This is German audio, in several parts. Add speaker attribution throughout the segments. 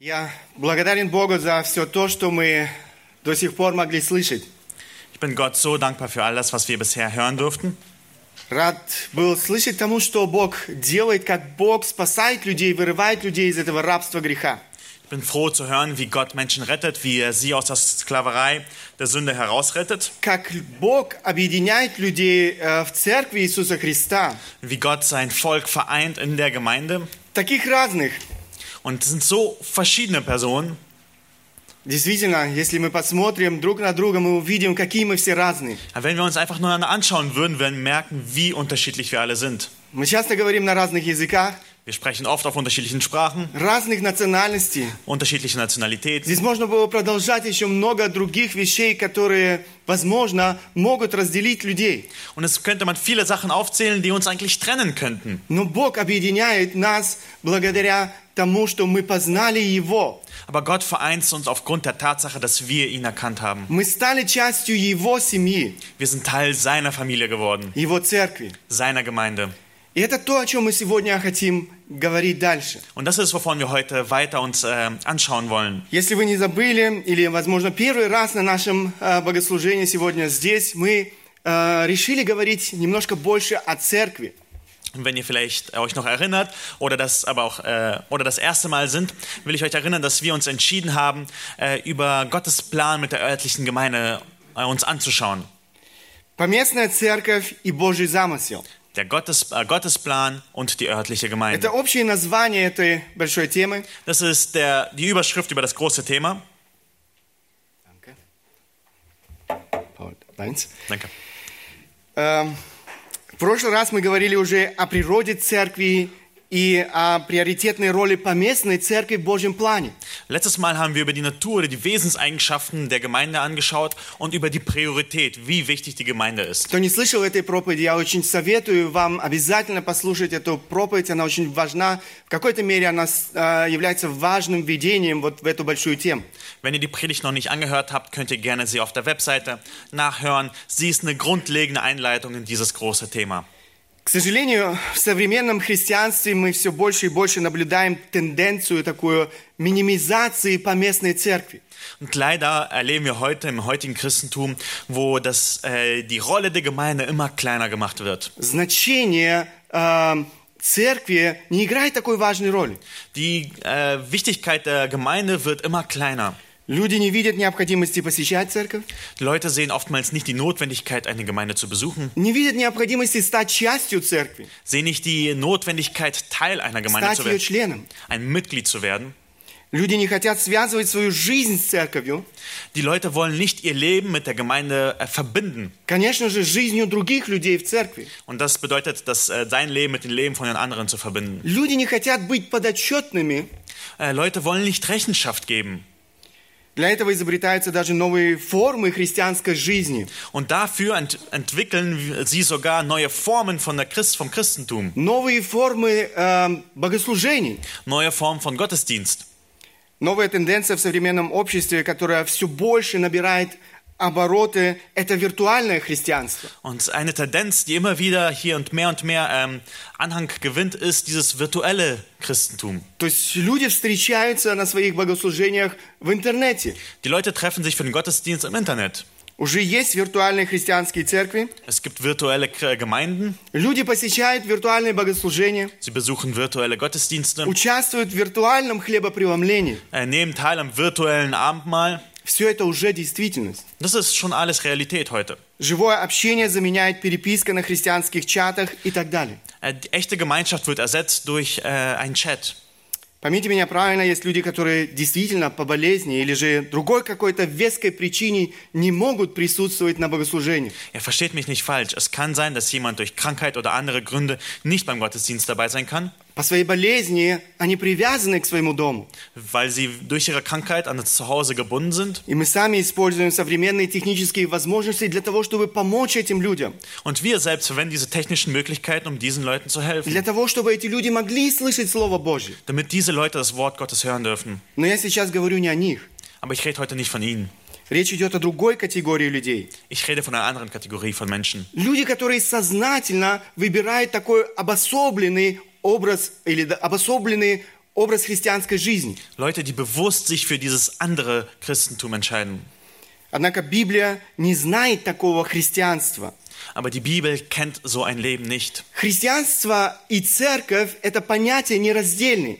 Speaker 1: Я благодарен Богу за все то, что мы до сих пор могли слышать.
Speaker 2: Ich bin Gott so dankbar für alles, was wir bisher hören durften.
Speaker 1: Рад был слышать тому, что Бог делает, как Бог спасает людей, вырывает людей из этого рабства греха.
Speaker 2: Ich bin froh zu hören, wie Gott Menschen rettet, wie er sie aus der Sklaverei der Sünde herausrettet,
Speaker 1: Как Бог объединяет людей э, в церкви Иисуса Христа.
Speaker 2: wie Gott sein Volk vereint in der Gemeinde.
Speaker 1: Таких разных.
Speaker 2: Und es sind so verschiedene Personen.
Speaker 1: Действительно, если мы посмотрим друг на друга, мы увидим, какие мы все разные.
Speaker 2: Aber Wenn wir uns einfach nur anschauen würden, würden wir merken, wie unterschiedlich wir alle sind.
Speaker 1: Мы часто говорим на разных языках,
Speaker 2: Wir sprechen oft auf unterschiedlichen Sprachen,
Speaker 1: разных национальностей.
Speaker 2: unterschiedliche Nationalitäten.
Speaker 1: Здесь можно было продолжать еще много других вещей, которые, возможно, могут разделить людей.
Speaker 2: Und es könnte man viele Sachen aufzählen, die uns eigentlich trennen könnten.
Speaker 1: Но Бог объединяет нас благодаря тому, что мы познали Его.
Speaker 2: Aber Gott vereint uns aufgrund der Tatsache, dass wir ihn erkannt haben.
Speaker 1: Мы стали частью Его семьи,
Speaker 2: Wir sind Teil seiner Familie geworden,
Speaker 1: Его церкви.
Speaker 2: seiner Gemeinde.
Speaker 1: И это то, о чем мы сегодня хотим говорить дальше.
Speaker 2: Und das ist, wovon wir heute weiter uns äh, anschauen wollen.
Speaker 1: Если вы не забыли, или, возможно, первый раз на нашем э, богослужении сегодня здесь, мы э, решили говорить немножко больше о церкви.
Speaker 2: Und wenn ihr vielleicht euch noch erinnert oder das aber auch äh, oder das erste Mal sind, will ich euch erinnern, dass wir uns entschieden haben, äh, über Gottes Plan mit der örtlichen Gemeinde äh, uns anzuschauen.
Speaker 1: Поместная церковь и Божий замысел.
Speaker 2: Der Gottes, äh, Gottesplan und die örtliche Gemeinde.
Speaker 1: Это общее название этой большой темы.
Speaker 2: Das ist der, die Überschrift über das große Thema.
Speaker 1: Paul, deins.
Speaker 2: Danke.
Speaker 1: Эм, В прошлый раз мы говорили уже о природе церкви и о приоритетной роли поместной церкви в Божьем плане.
Speaker 2: Letztes Mal haben wir über die Natur oder die Wesenseigenschaften der Gemeinde angeschaut und über die Priorität, wie wichtig die Gemeinde ist.
Speaker 1: Кто не слышал этой проповеди, я очень советую вам обязательно послушать эту проповедь. Она очень важна. В какой-то мере она э, является важным введением вот в эту большую тему.
Speaker 2: Wenn ihr die Predigt noch nicht angehört habt, könnt ihr gerne sie auf der Webseite nachhören. Sie ist eine grundlegende Einleitung in dieses große Thema.
Speaker 1: К сожалению, в современном христианстве мы все больше и больше наблюдаем тенденцию такую минимизации поместной церкви.
Speaker 2: Und leider erleben wir heute im heutigen Christentum, wo das, äh, die Rolle der Gemeinde immer kleiner gemacht wird.
Speaker 1: Значение э, церкви не играет такой важной роли.
Speaker 2: Die äh, Wichtigkeit der Gemeinde wird immer kleiner. Die Leute sehen oftmals nicht die Notwendigkeit, eine Gemeinde zu besuchen. Sehen nicht die Notwendigkeit, Teil einer Gemeinde zu werden. Ein Mitglied zu werden. Die Leute wollen nicht ihr Leben mit der Gemeinde äh, verbinden. Und das bedeutet, dass äh, dein Leben mit dem Leben von den anderen zu verbinden. Äh, Leute wollen nicht Rechenschaft geben.
Speaker 1: Для этого изобретаются даже новые формы христианской жизни.
Speaker 2: Und dafür ent entwickeln sie sogar neue Formen von der Christ vom Christentum,
Speaker 1: Новые формы э, богослужений.
Speaker 2: neue Formen von Gottesdienst.
Speaker 1: Новая тенденция в современном обществе, которая все больше набирает обороты, это виртуальное христианство.
Speaker 2: Und eine Tendenz, die immer wieder hier und mehr und mehr ähm, Anhang gewinnt, ist dieses virtuelle Christentum.
Speaker 1: То есть люди встречаются на своих богослужениях в интернете.
Speaker 2: Die Leute treffen sich für den Gottesdienst im Internet.
Speaker 1: Уже есть виртуальные христианские церкви.
Speaker 2: Es gibt virtuelle K- Gemeinden,
Speaker 1: Люди посещают виртуальные богослужения,
Speaker 2: sie besuchen virtuelle Gottesdienste,
Speaker 1: участвуют в виртуальном хлебопреломлении.
Speaker 2: äh, nehmen teil am virtuellen Abendmahl.
Speaker 1: Все это уже действительность.
Speaker 2: Das ist schon alles Realität heute.
Speaker 1: Живое общение заменяет переписка на христианских чатах и так далее.
Speaker 2: Äh, die echte Gemeinschaft wird ersetzt durch äh, einen Chat.
Speaker 1: Поймите меня правильно, есть люди, которые действительно по болезни или же другой какой-то веской причине не могут присутствовать на богослужении.
Speaker 2: Er versteht mich nicht falsch. Es kann sein, dass jemand durch Krankheit oder andere Gründe nicht beim Gottesdienst dabei sein kann,
Speaker 1: По своей болезни они привязаны к своему дому.
Speaker 2: weil sie durch ihre Krankheit an das Zuhause gebunden sind.
Speaker 1: И мы сами используем современные технические возможности для того, чтобы помочь этим людям.
Speaker 2: Und wir selbst verwenden diese technischen Möglichkeiten, um diesen Leuten zu helfen,
Speaker 1: Для того, чтобы эти люди могли слышать Слово Божье.
Speaker 2: damit diese Leute das Wort Gottes hören dürfen.
Speaker 1: Но я сейчас говорю не о них.
Speaker 2: Aber ich rede heute nicht von ihnen.
Speaker 1: Речь идет о другой категории людей.
Speaker 2: Ich rede von einer anderen Kategorie von Menschen.
Speaker 1: Люди, которые сознательно выбирают такой обособленный образ или обособленный образ христианской жизни.
Speaker 2: Leute, die bewusst sich für dieses andere Christentum entscheiden.
Speaker 1: Однако Библия не знает такого христианства.
Speaker 2: Aber die Bibel kennt so ein Leben nicht.
Speaker 1: Христианство и церковь – это понятия нераздельные.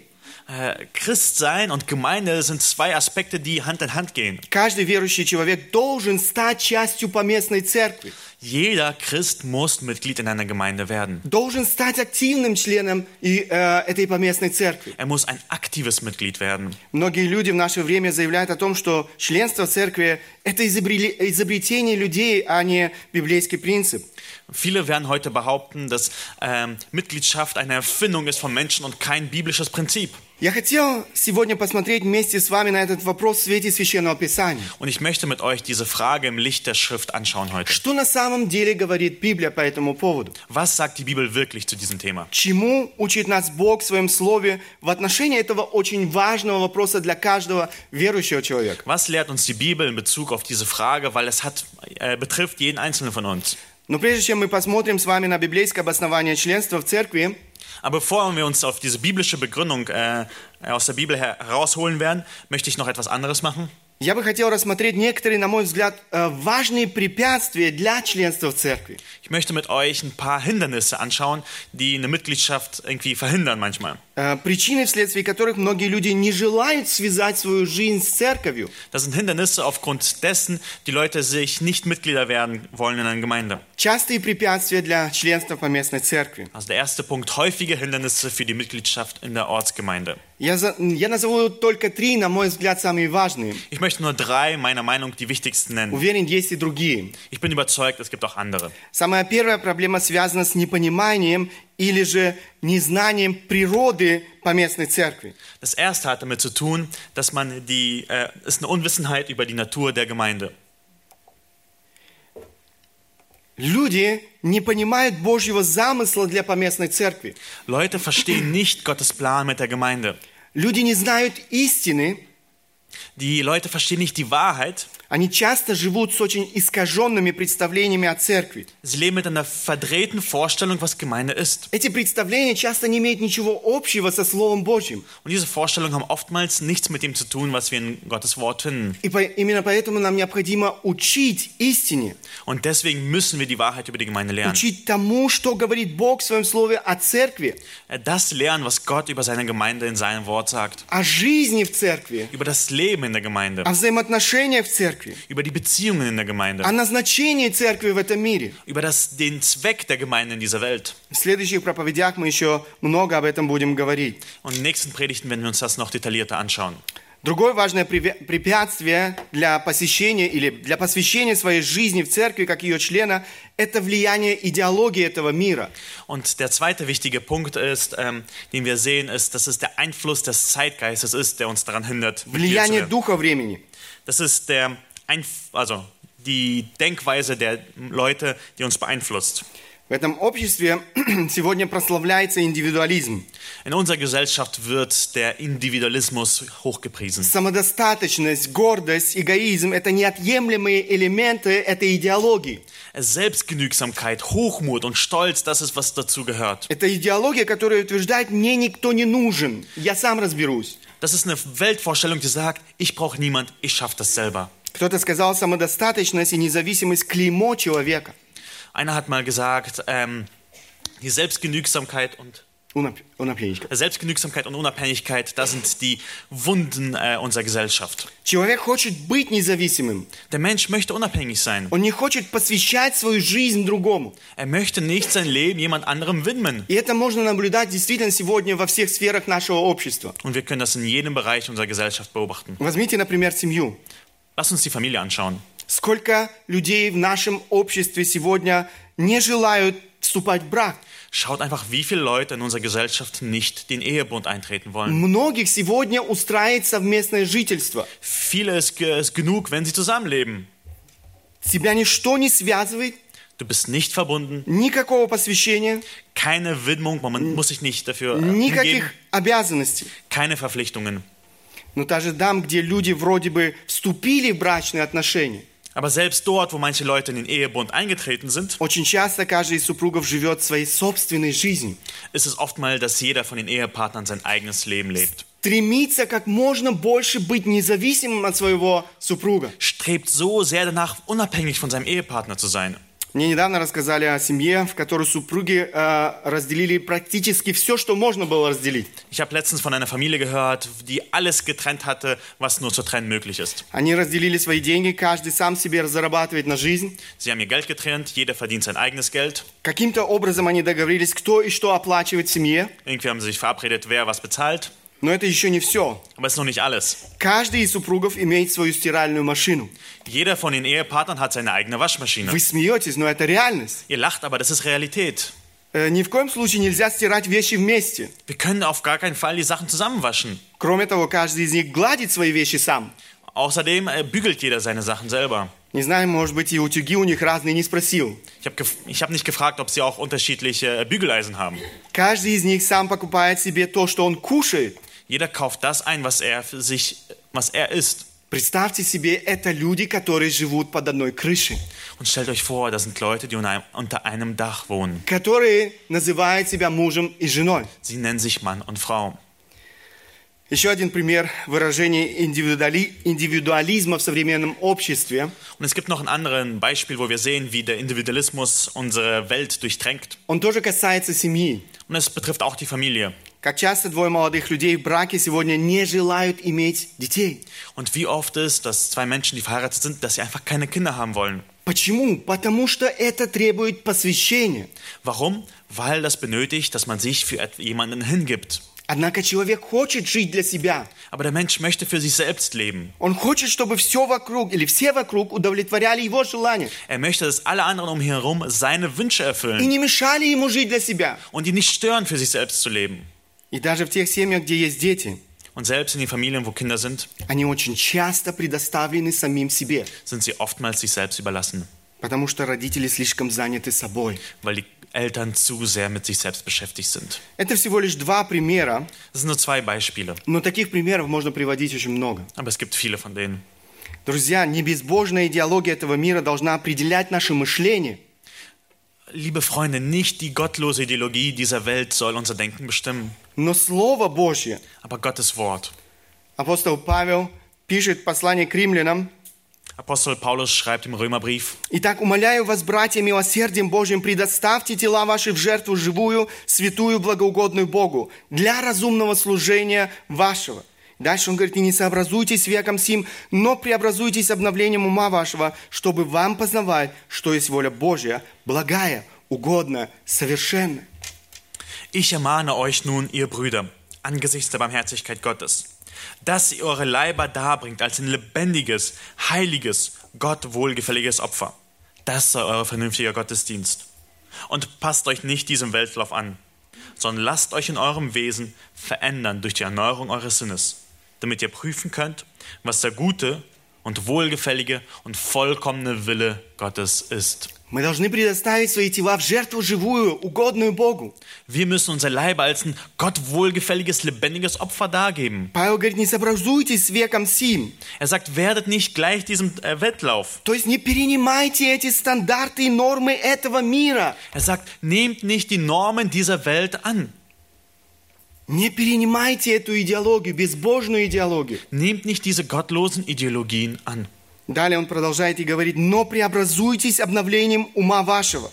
Speaker 2: Äh, Christsein und Gemeinde sind zwei Aspekte, die Hand in Hand gehen.
Speaker 1: Каждый верующий человек должен стать частью поместной церкви,
Speaker 2: Jeder Christ muss Mitglied in einer Gemeinde werden.
Speaker 1: должен стать активным членом и, э, этой поместной церкви.
Speaker 2: Er muss ein aktives Mitglied werden.
Speaker 1: Многие люди в наше время заявляют о том, что членство в церкви – это изобрели- изобретение людей, а не библейский принцип.
Speaker 2: Viele werden heute behaupten, dass ähm, Mitgliedschaft eine Erfindung ist von Menschen und kein biblisches Prinzip.
Speaker 1: Я хотел сегодня посмотреть вместе с вами на этот вопрос в свете Священного Писания.
Speaker 2: Und ich möchte mit euch diese Frage im Licht der Schrift anschauen heute.
Speaker 1: Что на самом деле говорит Библия по этому поводу?
Speaker 2: Was sagt die Bibel wirklich zu diesem Thema?
Speaker 1: Чему учит нас Бог в Своем Слове в отношении этого очень важного вопроса для каждого верующего человека?
Speaker 2: Was lehrt uns die Bibel in Bezug auf diese Frage, weil es hat, äh, betrifft jeden Einzelnen von uns.
Speaker 1: Но прежде чем мы посмотрим с вами на библейское обоснование членства в церкви,
Speaker 2: Aber bevor wir uns auf diese biblische Begründung äh, aus der Bibel her herausholen werden, möchte ich noch etwas anderes machen.
Speaker 1: я бы хотел рассмотреть некоторые, на мой взгляд, э, важные препятствия для членства в церкви.
Speaker 2: Ich möchte mit euch ein paar Hindernisse anschauen, die eine Mitgliedschaft irgendwie verhindern manchmal.
Speaker 1: Э, Причины, вследствие которых многие люди не желают связать свою жизнь с церковью.
Speaker 2: Das sind Hindernisse, aufgrund dessen die Leute sich nicht Mitglieder werden wollen in einer Gemeinde.
Speaker 1: Частые препятствия для членства в поместной церкви.
Speaker 2: Also der erste Punkt, häufige Hindernisse für die Mitgliedschaft in der Ortsgemeinde.
Speaker 1: Я, за- я назову только три, на мой взгляд, самые важные.
Speaker 2: Ich möchte nur drei meiner Meinung die wichtigsten nennen.
Speaker 1: Уверен, есть и другие.
Speaker 2: Ich bin überzeugt, es gibt auch andere.
Speaker 1: Самая первая проблема связана с непониманием или же незнанием природы поместной церкви.
Speaker 2: Das erste hat damit zu tun, dass man die, äh, ist eine Unwissenheit über die Natur der Gemeinde.
Speaker 1: Люди не понимают Божьего замысла для поместной церкви.
Speaker 2: Leute verstehen nicht Gottes Plan mit der Gemeinde.
Speaker 1: Люди не знают истины,
Speaker 2: Die Leute verstehen nicht die Wahrheit.
Speaker 1: Они часто живут с очень искаженными представлениями о церкви.
Speaker 2: Sie leben mit einer verdrehten Vorstellung, was Gemeinde ist.
Speaker 1: Эти представления часто не имеют ничего общего со Словом Божьим.
Speaker 2: Und diese Vorstellungen haben oftmals nichts mit dem zu tun, was wir in Gottes Wort finden.
Speaker 1: И по- именно поэтому нам необходимо учить истине,
Speaker 2: Und deswegen müssen wir die Wahrheit über die Gemeinde lernen.
Speaker 1: учить тому, что говорит Бог в Своем Слове о церкви,
Speaker 2: Äh, Das lernen, was Gott über seine Gemeinde in seinem Wort sagt.
Speaker 1: о жизни в церкви,
Speaker 2: Über das Leben in der Gemeinde.
Speaker 1: о взаимоотношениях в церкви,
Speaker 2: Über die Beziehungen in der Gemeinde.
Speaker 1: о назначении церкви в этом мире.
Speaker 2: Über das, den Zweck der Gemeinde in dieser Welt.
Speaker 1: В следующих проповедях мы еще много об этом будем говорить.
Speaker 2: Und in den nächsten Predigten werden wir uns das noch detaillierter anschauen.
Speaker 1: Другое важное препя- препятствие для посещения или для посвящения своей жизни в церкви, как ее члена, это влияние идеологии этого мира.
Speaker 2: Und der zweite wichtige Punkt ist, ähm, den wir sehen, ist, dass es der Einfluss des Zeitgeistes ist, der uns daran hindert.
Speaker 1: Влияние духа времени.
Speaker 2: Das ist der also die Denkweise der Leute, die uns beeinflusst.
Speaker 1: В этом обществе сегодня прославляется индивидуализм.
Speaker 2: In unserer Gesellschaft wird der Individualismus hochgepriesen.
Speaker 1: Самодостаточность, гордость, эгоизм – это неотъемлемые элементы этой идеологии.
Speaker 2: Selbstgenügsamkeit, Hochmut und Stolz, das ist, was dazu gehört.
Speaker 1: Это идеология, которая утверждает, мне никто не нужен, я сам разберусь.
Speaker 2: Das ist eine Weltvorstellung, die sagt, ich brauche niemand, ich schaffe das selber.
Speaker 1: Кто-то сказал, самодостаточность и независимость – клеймо человека.
Speaker 2: Einer hat mal gesagt, ähm, die Selbstgenügsamkeit und
Speaker 1: Унап- унапенечка.
Speaker 2: Selbstgenügsamkeit und Unabhängigkeit, das sind die Wunden äh, unserer Gesellschaft.
Speaker 1: Человек хочет быть независимым.
Speaker 2: Der Mensch möchte unabhängig sein.
Speaker 1: Он не хочет посвящать свою жизнь другому.
Speaker 2: Er möchte nicht sein Leben jemand anderem widmen.
Speaker 1: И это можно наблюдать действительно сегодня во всех сферах нашего общества.
Speaker 2: Und wir können das in jedem Bereich unserer Gesellschaft beobachten.
Speaker 1: Возьмите, например, семью.
Speaker 2: Lass uns die Familie anschauen.
Speaker 1: Сколько людей в нашем обществе сегодня не желают вступать в брак?
Speaker 2: Schaut einfach, wie viele Leute in unserer Gesellschaft nicht den Ehebund eintreten wollen.
Speaker 1: Многих сегодня устраивает совместное жительство.
Speaker 2: Viele ist, ge- ist genug, wenn sie zusammenleben.
Speaker 1: Тебя ничто не связывает,
Speaker 2: Du bist nicht verbunden,
Speaker 1: никакого посвящения,
Speaker 2: keine Widmung, man muss sich nicht dafür äh,
Speaker 1: никаких
Speaker 2: hingeben,
Speaker 1: обязанностей.
Speaker 2: keine Verpflichtungen.
Speaker 1: Но даже там, где люди вроде бы вступили в брачные отношения,
Speaker 2: Aber selbst dort, wo manche Leute in den Ehebund eingetreten sind,
Speaker 1: очень часто каждый из супругов живет своей собственной жизнью.
Speaker 2: ist es oftmals, dass jeder von den Ehepartnern sein eigenes Leben lebt.
Speaker 1: стремится как можно больше быть независимым от своего супруга.
Speaker 2: strebt so sehr danach, unabhängig von seinem Ehepartner zu sein.
Speaker 1: Мне недавно рассказали о семье, в которой супруги э, разделили практически все, что можно было разделить.
Speaker 2: Ich habe letztens von einer Familie gehört, die alles getrennt hatte, was nur zu trennen möglich ist.
Speaker 1: Они разделили свои деньги, каждый сам себе зарабатывает на жизнь.
Speaker 2: Sie haben ihr Geld getrennt, jeder verdient sein eigenes Geld.
Speaker 1: Каким-то образом они договорились, кто и что оплачивает в семье.
Speaker 2: Irgendwie haben sie sich verabredet, wer was bezahlt.
Speaker 1: Но это еще не все.
Speaker 2: Aber es ist noch nicht alles.
Speaker 1: Каждый из супругов имеет свою стиральную машину.
Speaker 2: Jeder von den Ehepartnern hat seine eigene Waschmaschine.
Speaker 1: Вы смеетесь, но это реальность.
Speaker 2: Ihr lacht, aber das ist Realität.
Speaker 1: Э, Ни в коем случае нельзя стирать вещи вместе.
Speaker 2: Wir können auf gar keinen Fall die Sachen zusammenwaschen.
Speaker 1: Кроме того, каждый из них гладит свои вещи сам.
Speaker 2: Außerdem äh, bügelt jeder seine Sachen selber.
Speaker 1: Не знаю, может быть, и утюги у них разные, не спросил.
Speaker 2: Ich habe ich hab nicht gefragt, ob sie auch unterschiedliche äh, Bügeleisen haben.
Speaker 1: Каждый из них сам покупает себе то, что он кушает.
Speaker 2: Jeder kauft das ein, was er für sich, was er isst.
Speaker 1: Представьте себе, это люди, которые живут под одной крышей,
Speaker 2: Und stellt euch vor, das sind Leute, die unter einem, unter einem Dach wohnen.
Speaker 1: которые называют себя мужем и женой.
Speaker 2: Sie nennen sich Mann und Frau.
Speaker 1: Еще один пример выражения индивидуали- индивидуализма в современном обществе.
Speaker 2: Und es gibt noch ein anderes Beispiel, wo wir sehen, wie der Individualismus unsere Welt durchdrängt.
Speaker 1: Он тоже касается семьи.
Speaker 2: Und es betrifft auch die Familie.
Speaker 1: Как часто двое молодых людей в браке сегодня не желают иметь детей.
Speaker 2: Und wie oft ist, dass zwei Menschen, die verheiratet sind, dass sie einfach keine Kinder haben wollen.
Speaker 1: Почему? Потому что это требует посвящения.
Speaker 2: Warum? Weil das benötigt, dass man sich für et- jemanden hingibt.
Speaker 1: Однако человек хочет жить для себя.
Speaker 2: Aber der Mensch möchte für sich selbst leben.
Speaker 1: Он хочет, чтобы все вокруг или все вокруг удовлетворяли его желания
Speaker 2: Er möchte, dass alle anderen um ihn herum seine Wünsche
Speaker 1: и
Speaker 2: erfüllen
Speaker 1: не mешали ему жить для себя.
Speaker 2: und ihn nicht stören, für sich selbst zu leben.
Speaker 1: И даже в тех семьях, где есть дети,
Speaker 2: Und selbst in den Familien, wo Kinder sind,
Speaker 1: они очень часто предоставлены самим себе,
Speaker 2: sind sie oftmals sich selbst überlassen,
Speaker 1: потому что родители слишком заняты собой.
Speaker 2: weil die Eltern zu sehr mit sich selbst beschäftigt sind.
Speaker 1: Это всего лишь два примера,
Speaker 2: Das sind nur zwei Beispiele,
Speaker 1: но таких примеров можно приводить очень много.
Speaker 2: aber es gibt viele von denen.
Speaker 1: Друзья, не безбожная идеология этого мира должна определять наше мышление.
Speaker 2: Liebe Freunde, nicht die gottlose Ideologie dieser Welt soll unser Denken bestimmen,
Speaker 1: Но Слово Божье,
Speaker 2: aber Gottes Wort.
Speaker 1: апостол Павел пишет в послании к римлянам,
Speaker 2: Apostel Paulus schreibt im Römerbrief,
Speaker 1: Итак, умоляю вас, братья, милосердием Божьим, предоставьте тела ваши в жертву живую, святую, благоугодную Богу, для разумного служения вашего. Дальше он говорит, и не сообразуйтесь веком сим, но преобразуйтесь обновлением ума вашего, чтобы вам познавать, что есть воля Божья, благая, угодная, совершенная.
Speaker 2: Ich ermahne euch nun, ihr Brüder, angesichts der Barmherzigkeit Gottes, dass ihr eure Leiber darbringt als ein lebendiges, heiliges, Gott wohlgefälliges Opfer. Das sei euer vernünftiger Gottesdienst. Und passt euch nicht diesem Weltlauf an, sondern lasst euch in eurem Wesen verändern durch die Erneuerung eures Sinnes, damit ihr prüfen könnt, was der gute und wohlgefällige und vollkommene Wille Gottes ist. Wir müssen unser Leib als ein Gott wohlgefälliges, lebendiges Opfer dargeben. Er sagt, werdet nicht gleich diesem äh, Wettlauf. Er sagt, nehmt nicht die Normen dieser Welt an.
Speaker 1: Не перенимайте эту идеологию, безбожную идеологию.
Speaker 2: Nehmt nicht diese gottlosen Ideologien an.
Speaker 1: Далее он продолжает и говорит, но преобразуйтесь обновлением ума вашего.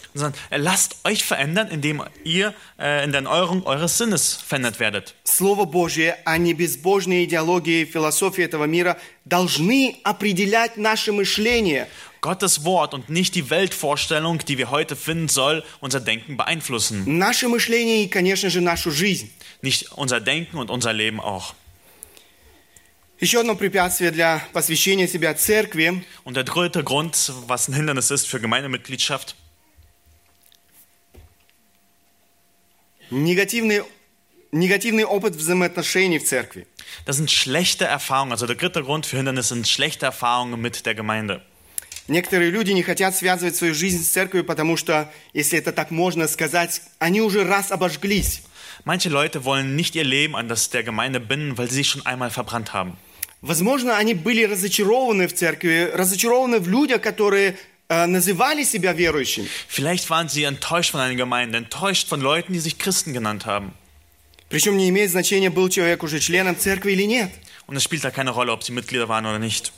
Speaker 2: Lasst euch verändern, indem ihr äh, in der Erneuerung eures Sinnes verändert werdet.
Speaker 1: Слово Божье, а не безбожные идеологии и философии этого мира должны определять наше мышление.
Speaker 2: Gottes Wort und nicht die Weltvorstellung, die wir heute finden, soll unser Denken beeinflussen.
Speaker 1: Наше мышление и, конечно же, нашу жизнь.
Speaker 2: Nicht unser Denken und unser Leben auch.
Speaker 1: Еще одно препятствие для посвящения себя церкви
Speaker 2: Und der dritte Grund, was ein Hindernis ist für Gemeindemitgliedschaft,
Speaker 1: негативный, негативный опыт взаимоотношений в церкви.
Speaker 2: das sind schlechte Erfahrungen. Also der dritte Grund für Hindernis sind schlechte Erfahrungen mit der Gemeinde.
Speaker 1: Некоторые люди не хотят связывать свою жизнь с церковью, потому что, если это так можно сказать, они уже раз обожглись.
Speaker 2: Manche Leute wollen nicht ihr Leben an das der Gemeinde binden, weil sie sich schon einmal verbrannt haben.
Speaker 1: Возможно, они были разочарованы в церкви, разочарованы в людях, которые э, называли себя верующими.
Speaker 2: Vielleicht waren sie enttäuscht von einer Gemeinde, enttäuscht von Leuten, die sich Christen genannt haben.
Speaker 1: Причем не имеет значения, был человек уже членом церкви или нет.
Speaker 2: Und es spielt da keine Rolle, ob sie Mitglieder waren oder nicht.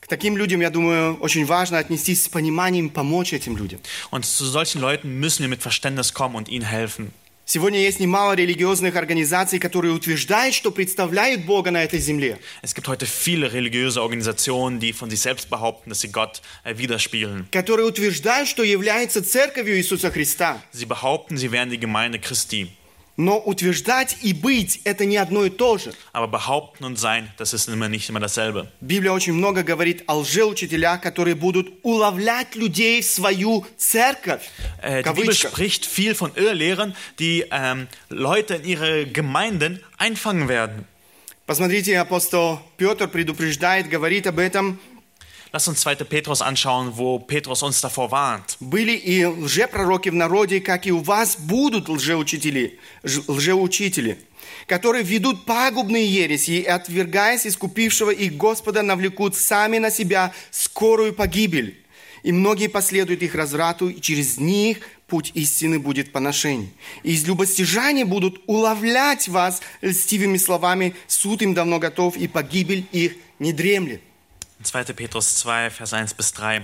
Speaker 1: К таким людям, я думаю, очень важно отнестись с пониманием, помочь этим людям.
Speaker 2: Und zu solchen Leuten müssen wir mit Verständnis kommen und ihnen helfen.
Speaker 1: Сегодня есть немало религиозных организаций, которые утверждают, что представляют Бога на этой земле.
Speaker 2: Es gibt heute viele religiöse Organisationen, die von sich selbst behaupten, dass sie Gott äh, widerspiegeln.
Speaker 1: Которые утверждают, что являются церковью Иисуса Христа.
Speaker 2: Sie behaupten, sie wären die Gemeinde Christi.
Speaker 1: Но утверждать и быть – это не одно и то же.
Speaker 2: Aber behaupten und sein, das ist immer nicht immer dasselbe.
Speaker 1: Библия очень много говорит о лжеучителях, которые будут уловлять людей в свою церковь.
Speaker 2: Äh, die Bibel spricht viel von Irrlehrern, die ähm, Leute in ihre Gemeinden einfangen werden.
Speaker 1: Посмотрите, апостол Петр предупреждает, говорит об этом.
Speaker 2: Lass uns 2. Petrus anschauen, wo Petrus uns davor warnt.
Speaker 1: Были и лжепророки в народе, как и у вас будут лжеучители, лжеучители, которые ведут пагубные ереси и, отвергаясь искупившего их Господа, навлекут сами на себя скорую погибель. И многие последуют их разврату, и через них путь истины будет поношение. И из любостяжания будут уловлять вас льстивыми словами, суд им давно готов, и погибель их не дремлет.
Speaker 2: 2. Petrus 2, Vers 1 bis 3.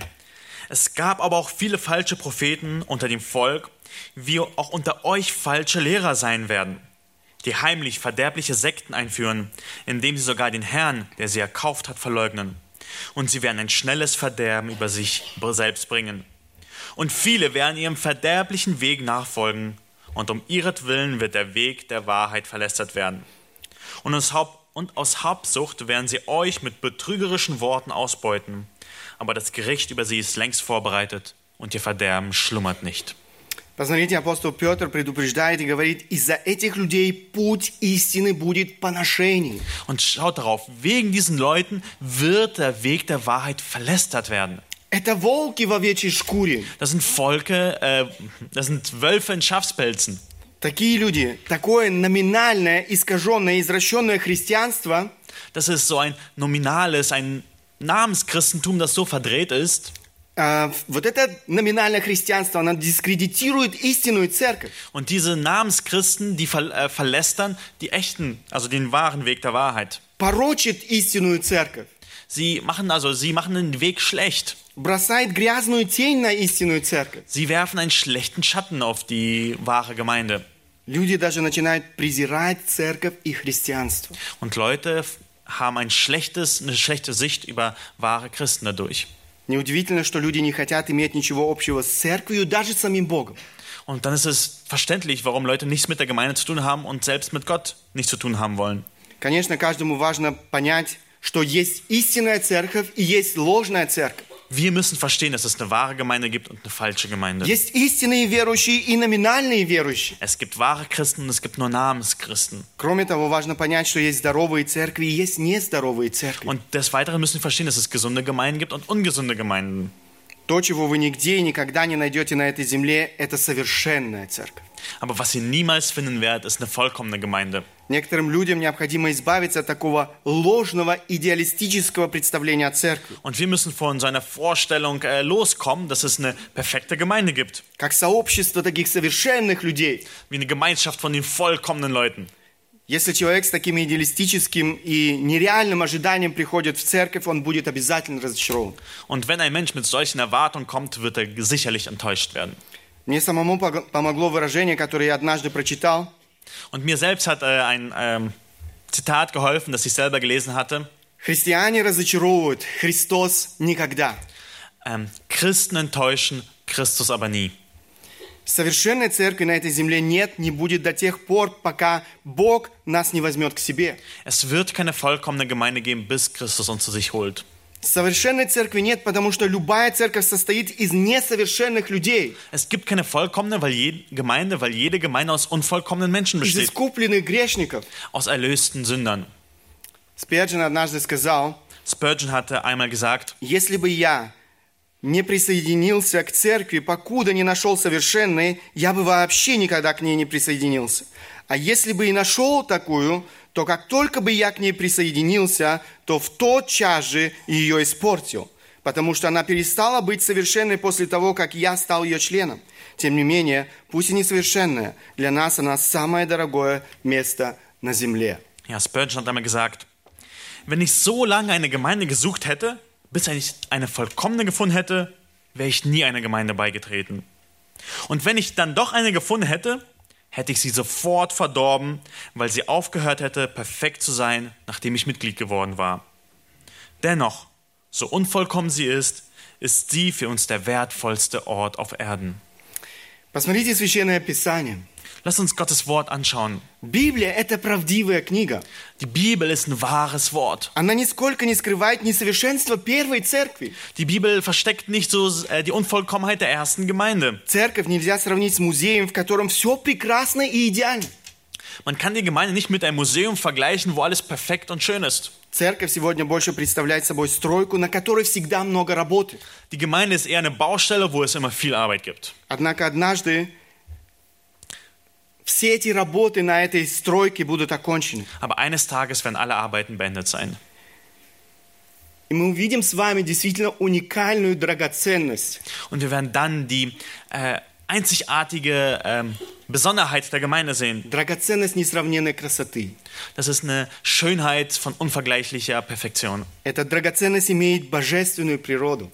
Speaker 2: Es gab aber auch viele falsche Propheten unter dem Volk, wie auch unter euch falsche Lehrer sein werden, die heimlich verderbliche Sekten einführen, indem sie sogar den Herrn, der sie erkauft hat, verleugnen. Und sie werden ein schnelles Verderben über sich selbst bringen. Und viele werden ihrem verderblichen Weg nachfolgen, und um ihretwillen wird der Weg der Wahrheit verlästert werden. Und aus, Haupt und aus Habsucht werden sie euch mit betrügerischen Worten ausbeuten. Aber das Gericht über sie ist längst vorbereitet und ihr Verderben schlummert nicht.
Speaker 1: Посмотрите, апостол Петр предупреждает и говорит, из-за этих людей путь истины будет поношение.
Speaker 2: Und schaut darauf, wegen diesen Leuten wird der Weg der Wahrheit verlästert werden.
Speaker 1: Это волки в овечьей шкуре.
Speaker 2: Das sind Volke, äh, das sind Wölfe in Schafspelzen.
Speaker 1: Такие люди, такое номинальное, искаженное, извращенное христианство
Speaker 2: Das ist so ein nominales, ein Namenschristentum, das so verdreht ist.
Speaker 1: э, вот это номинальное христианство, оно дискредитирует истинную церковь.
Speaker 2: Und diese Namenschristen, die ver äh, verlästern die echten, also den wahren Weg der Wahrheit.
Speaker 1: порочит истинную церковь,
Speaker 2: Sie machen also, sie machen den Weg schlecht.
Speaker 1: бросает грязную тень на истинную церковь.
Speaker 2: Sie werfen einen schlechten Schatten auf die wahre Gemeinde.
Speaker 1: Люди даже начинают презирать церковь и христианство.
Speaker 2: Und Leute haben ein schlechtes, eine schlechte Sicht über wahre Christen dadurch.
Speaker 1: Неудивительно, что люди не хотят иметь ничего общего с церковью, даже с самим Богом.
Speaker 2: Und dann ist es verständlich, warum Leute nichts mit der Gemeinde zu tun haben und selbst mit Gott nichts zu tun haben wollen.
Speaker 1: Конечно, каждому важно понять, что есть истинная церковь и есть ложная церковь.
Speaker 2: Wir müssen verstehen, dass es eine wahre Gemeinde gibt und eine falsche Gemeinde.
Speaker 1: Есть истинные верующие и номинальные верующие.
Speaker 2: Es gibt wahre Christen und es gibt nur Namenschristen.
Speaker 1: Кроме того, важно понять, что есть здоровые церкви и есть нездоровые церкви.
Speaker 2: Und des Weiteren müssen wir verstehen, dass es gesunde Gemeinden gibt und ungesunde Gemeinden.
Speaker 1: То, чего вы нигде и никогда не найдете на этой земле, это совершенная церковь.
Speaker 2: Aber was ihr niemals finden werdet, ist eine vollkommene Gemeinde.
Speaker 1: Некоторым людям необходимо избавиться от такого ложного идеалистического представления о церкви,
Speaker 2: Und wir müssen von so einer Vorstellung äh, loskommen, dass es eine perfekte Gemeinde gibt.
Speaker 1: как сообщество таких совершенных людей.
Speaker 2: Wie eine Gemeinschaft von den vollkommenen Leuten.
Speaker 1: Если человек с таким идеалистическим и нереальным ожиданием приходит в церковь, он будет обязательно разочарован.
Speaker 2: Und wenn ein Mensch mit solchen Erwartungen kommt, wird er sicherlich enttäuscht werden.
Speaker 1: Мне самому помогло выражение, которое я однажды прочитал.
Speaker 2: Und mir selbst hat äh, ein ähm, Zitat geholfen, das ich selber gelesen hatte.
Speaker 1: Христиане разочаровывают, Христос никогда.
Speaker 2: Ähm, Christen enttäuschen, Christus aber nie.
Speaker 1: Совершенной церкви на этой земле нет, не будет до тех пор, пока Бог нас не возьмет к себе.
Speaker 2: Es wird keine vollkommene Gemeinde geben, bis Christus uns zu sich holt.
Speaker 1: Совершенной церкви нет, потому что любая церковь состоит из несовершенных людей,
Speaker 2: Es gibt keine vollkommene weil jede Gemeinde, weil jede Gemeinde aus unvollkommenen Menschen
Speaker 1: из
Speaker 2: besteht,
Speaker 1: искупленных грешников.
Speaker 2: aus erlösten Sündern.
Speaker 1: Спирджин однажды сказал,
Speaker 2: Spurgeon hatte einmal gesagt,
Speaker 1: если бы я не присоединился к церкви, покуда не нашел совершенной, я бы вообще никогда к ней не присоединился. А если бы и нашел такую, то как только бы я к ней присоединился, то в тот час же ее испортил. потому что она перестала быть совершенной после того, как я стал ее членом. Тем не менее, пусть и несовершенная, для нас она самое дорогое место на земле.
Speaker 2: Ja, Spurgeon hat einmal gesagt, wenn ich so lange eine Gemeinde gesucht hätte, bis ich eine vollkommene gefunden hätte, wäre ich nie einer Gemeinde beigetreten. Und wenn ich dann doch eine gefunden hätte, hätte ich sie sofort verdorben, weil sie aufgehört hätte, perfekt zu sein, nachdem ich Mitglied geworden war. Dennoch, so unvollkommen sie ist, ist sie für uns der wertvollste Ort auf Erden.
Speaker 1: Посмотрите Священное Писание.
Speaker 2: Lass uns Gottes Wort anschauen.
Speaker 1: Библия – это правдивая книга.
Speaker 2: Die Bibel ist ein wahres Wort.
Speaker 1: Она нисколько не скрывает несовершенства первой церкви.
Speaker 2: Die Bibel versteckt nicht so äh, die Unvollkommenheit der ersten Gemeinde.
Speaker 1: Церковь нельзя сравнить с музеем, в котором все прекрасно и идеально.
Speaker 2: Man kann die Gemeinde nicht mit einem Museum vergleichen, wo alles perfekt und schön ist.
Speaker 1: Церковь сегодня больше представляет собой стройку, на которой всегда много работы.
Speaker 2: Die Gemeinde ist eher eine Baustelle, wo es immer viel Arbeit gibt.
Speaker 1: Однако однажды все эти работы на этой стройке будут окончены.
Speaker 2: Aber eines Tages werden alle Arbeiten beendet sein.
Speaker 1: И мы увидим с вами действительно уникальную драгоценность.
Speaker 2: Und wir werden dann die äh, einzigartige ähm, Besonderheit der Gemeinde sehen.
Speaker 1: Драгоценность несравненной красоты.
Speaker 2: Das ist eine Schönheit von unvergleichlicher Perfektion.
Speaker 1: Эта драгоценность имеет божественную природу.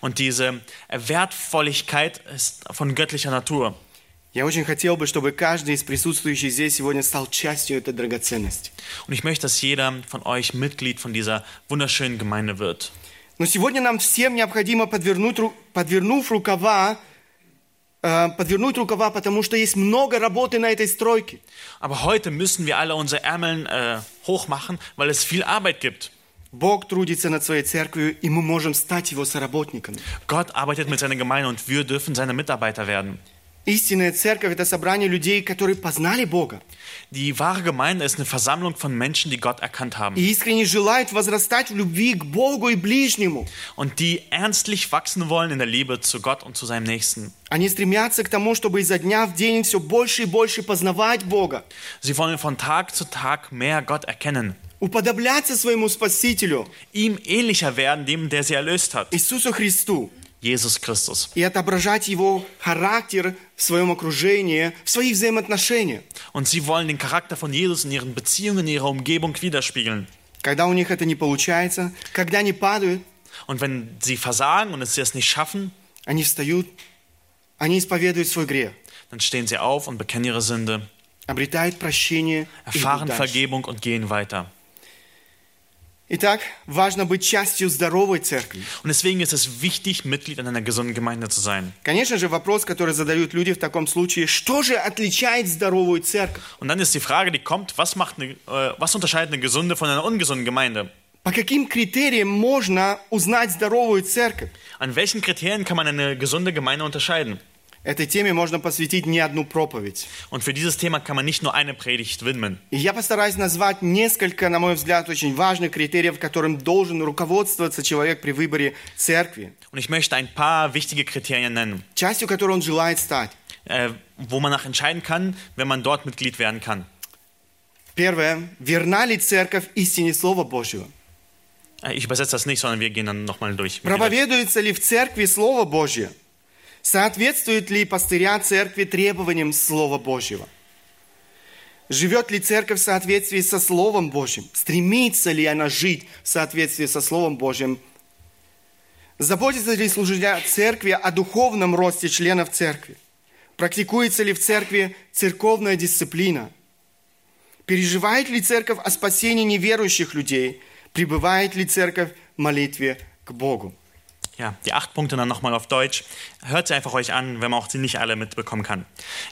Speaker 2: Und diese äh, Wertvolligkeit ist von göttlicher Natur.
Speaker 1: Я очень хотел бы, чтобы каждый из присутствующих здесь сегодня стал частью этой драгоценности.
Speaker 2: Und ich möchte, dass jeder von euch Mitglied von dieser wunderschönen Gemeinde wird.
Speaker 1: Но сегодня нам всем необходимо подвернуть, ру- подвернув рукава, э, подвернуть рукава, потому что есть много работы на этой стройке.
Speaker 2: Aber heute müssen wir alle unsere Ärmeln äh, hochmachen, weil es viel Arbeit gibt.
Speaker 1: Бог трудится над своей церковью, и мы можем стать его соработниками.
Speaker 2: Gott arbeitet mit seiner Gemeinde und wir dürfen seine Mitarbeiter werden.
Speaker 1: Истинная церковь – это собрание людей, которые познали Бога
Speaker 2: Die wahre Gemeinde ist eine Versammlung von Menschen, die Gott erkannt haben
Speaker 1: и искренне желают возрастать в любви к Богу и ближнему.
Speaker 2: und die ernstlich wachsen wollen in der Liebe zu Gott und zu seinem Nächsten.
Speaker 1: Они стремятся к тому, чтобы изо дня в день все больше и больше познавать Бога,
Speaker 2: Sie wollen von Tag zu Tag mehr Gott erkennen,
Speaker 1: уподобляться своему Спасителю,
Speaker 2: ihm ähnlicher werden, dem, der sie erlöst hat,
Speaker 1: Иисусу Христу,
Speaker 2: Jesus Christus.
Speaker 1: и отображать Его характер в своем окружении, в своих взаимоотношениях.
Speaker 2: Und sie wollen den Charakter von Jesus in ihren Beziehungen, in ihrer Umgebung widerspiegeln.
Speaker 1: Когда у них это не получается, когда они падают,
Speaker 2: Und wenn sie versagen und es sie es nicht schaffen,
Speaker 1: они встают, они исповедуют свой грех,
Speaker 2: dann stehen sie auf und bekennen ihre Sünde,
Speaker 1: обретают прощение и идут
Speaker 2: erfahren
Speaker 1: дальше.
Speaker 2: Vergebung und gehen weiter.
Speaker 1: Итак, важно быть частью здоровой церкви.
Speaker 2: Und deswegen ist es wichtig, Mitglied in einer gesunden Gemeinde zu sein.
Speaker 1: Конечно же, вопрос, который задают люди в таком случае, что же отличает здоровую церковь?
Speaker 2: Und dann ist die Frage, die kommt, was, macht eine, äh, was unterscheidet eine gesunde von einer ungesunden Gemeinde?
Speaker 1: По каким критериям можно узнать здоровую церковь?
Speaker 2: An welchen Kriterien kann man eine gesunde Gemeinde unterscheiden?
Speaker 1: Этой теме можно посвятить не одну проповедь.
Speaker 2: Und für dieses Thema kann man nicht nur eine Predigt widmen.
Speaker 1: И я постараюсь назвать несколько, на мой взгляд, очень важных критериев, которым должен руководствоваться человек при выборе церкви,
Speaker 2: Und ich möchte ein paar wichtige Kriterien nennen,
Speaker 1: частью которой он желает стать.
Speaker 2: äh, wo man nach entscheiden kann, wenn man dort Mitglied werden kann.
Speaker 1: Первое. Верна ли церковь истине Слова Божьего?
Speaker 2: Äh, ich übersetze das nicht, sondern wir gehen dann nochmal durch.
Speaker 1: Проповедуется ли в церкви Слово Божье? Соответствует ли пастыря церкви требованиям Слова Божьего? Живет ли церковь в соответствии со Словом Божьим? Стремится ли она жить в соответствии со Словом Божьим? Заботится ли служителя церкви о духовном росте членов церкви? Практикуется ли в церкви церковная дисциплина? Переживает ли церковь о спасении неверующих людей? Пребывает ли церковь в молитве к Богу?
Speaker 2: Ja, die acht Punkte dann nochmal auf Deutsch. Hört sie einfach euch an, wenn man auch sie nicht alle mitbekommen kann.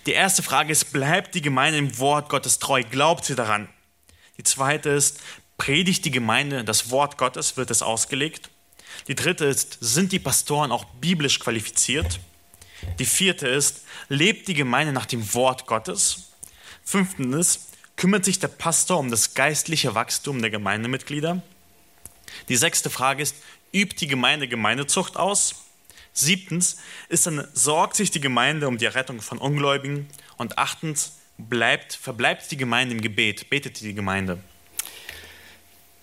Speaker 2: Die erste Frage ist, bleibt die Gemeinde im Wort Gottes treu? Glaubt sie daran? Die zweite ist, predigt die Gemeinde das Wort Gottes? Wird es ausgelegt? Die dritte ist, sind die Pastoren auch biblisch qualifiziert? Die vierte ist, lebt die Gemeinde nach dem Wort Gottes? Fünftens, kümmert sich der Pastor um das geistliche Wachstum der Gemeindemitglieder? Die sechste Frage ist, übt die Gemeinde Gemeindezucht aus? Siebtens, ist dann, sorgt sich die Gemeinde um die Rettung von Ungläubigen? Und achtens, bleibt, verbleibt die Gemeinde im Gebet, betet die Gemeinde.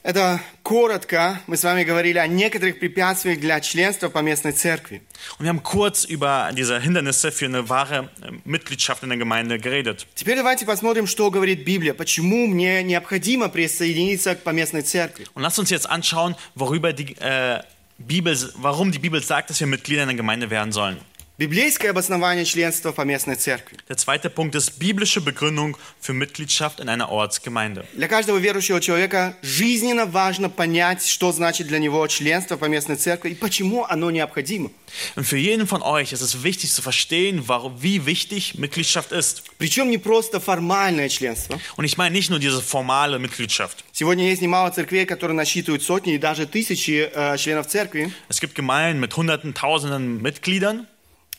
Speaker 1: Это коротко. Мы с вами говорили о некоторых препятствиях для членства по местной церкви.
Speaker 2: Und wir haben kurz über diese Hindernisse für eine wahre äh, Mitgliedschaft in der Gemeinde geredet.
Speaker 1: Теперь давайте посмотрим, что говорит Библия. Почему мне необходимо присоединиться к поместной церкви?
Speaker 2: Und lasst uns jetzt anschauen, worüber die äh, Bibel, warum die Bibel sagt, dass wir Mitglieder in der Gemeinde werden sollen.
Speaker 1: Библейское обоснование членства по местной церкви.
Speaker 2: Der zweite Punkt ist biblische Begründung für Mitgliedschaft in einer Ortsgemeinde.
Speaker 1: Для каждого верующего человека жизненно важно понять, что значит для него членство по местной церкви и почему оно необходимо.
Speaker 2: Und für jeden von euch ist es wichtig zu verstehen, warum, wie wichtig Mitgliedschaft ist.
Speaker 1: Причем не просто формальное членство.
Speaker 2: Und ich meine nicht nur diese formale Mitgliedschaft.
Speaker 1: Сегодня есть немало церквей, которые насчитывают сотни и даже тысячи э, членов церкви.
Speaker 2: Es gibt Gemeinden mit Hunderten, Tausenden Mitgliedern,
Speaker 1: Э,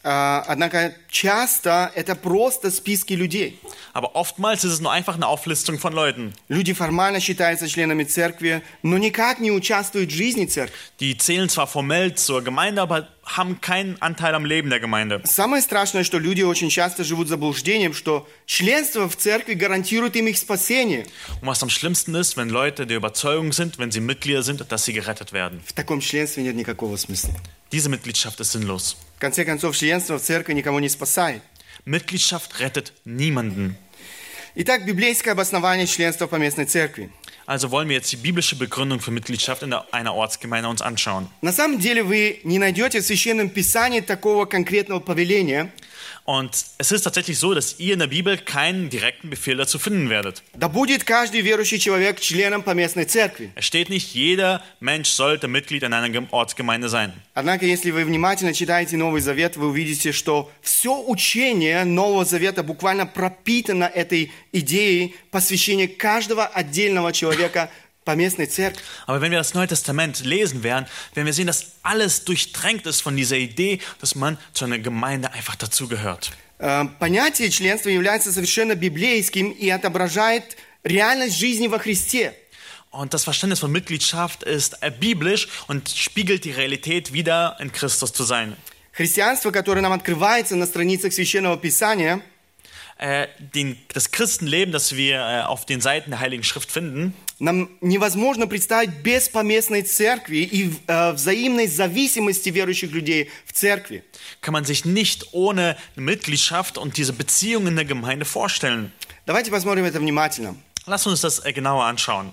Speaker 1: однако часто это просто списки людей.
Speaker 2: aber oftmals ist es nur einfach eine Auflistung von Leuten.
Speaker 1: Люди формально считаются членами церкви, но никак не участвуют в жизни церкви.
Speaker 2: Die zählen zwar formell zur Gemeinde, aber haben keinen Anteil am Leben der Gemeinde.
Speaker 1: Самое страшное, что люди очень часто живут заблуждением, что членство в церкви гарантирует им их спасение.
Speaker 2: Und was am schlimmsten ist, wenn Leute der Überzeugung sind, wenn sie Mitglieder sind, dass sie gerettet werden.
Speaker 1: В таком членстве нет никакого смысла.
Speaker 2: Diese Mitgliedschaft ist sinnlos.
Speaker 1: В конце концов, членство в церкви никого не спасает.
Speaker 2: Mitgliedschaft rettet niemanden.
Speaker 1: Итак, библейское обоснование членства по местной церкви.
Speaker 2: Also wollen wir jetzt die biblische Begründung für Mitgliedschaft in der, einer Ortsgemeinde uns anschauen.
Speaker 1: На самом деле вы не найдете в Священном Писании такого конкретного повеления,
Speaker 2: Und es ist tatsächlich so, dass ihr in der Bibel keinen direkten Befehl dazu finden werdet.
Speaker 1: да будет каждый верующий человек членом по местной церкви.
Speaker 2: Es steht nicht, jeder Mensch sollte Mitglied in einer Gem- Ortsgemeinde sein.
Speaker 1: Однако, если вы внимательно читаете Новый Завет, вы увидите, что все учение Нового Завета буквально пропитано этой идеей посвящения каждого отдельного человека по местной церкви.
Speaker 2: Aber wenn wir das Neue Testament lesen werden, werden wir sehen, dass alles durchtränkt ist von dieser Idee, dass man zu einer Gemeinde einfach dazugehört.
Speaker 1: Э, Понятие членства является совершенно библейским и отображает реальность жизни во Христе.
Speaker 2: Und das Verständnis von Mitgliedschaft ist äh, biblisch und spiegelt die Realität wieder in Christus zu sein.
Speaker 1: Христианство, которое нам открывается на страницах Священного Писания,
Speaker 2: Äh, den, das Christenleben, das wir äh, auf den Seiten der Heiligen Schrift finden,
Speaker 1: нам невозможно представить без поместной церкви и э, взаимной зависимости верующих людей в церкви.
Speaker 2: kann man sich nicht ohne Mitgliedschaft und diese Beziehung in der Gemeinde vorstellen.
Speaker 1: Давайте посмотрим это внимательно.
Speaker 2: Lass uns das äh, genauer anschauen.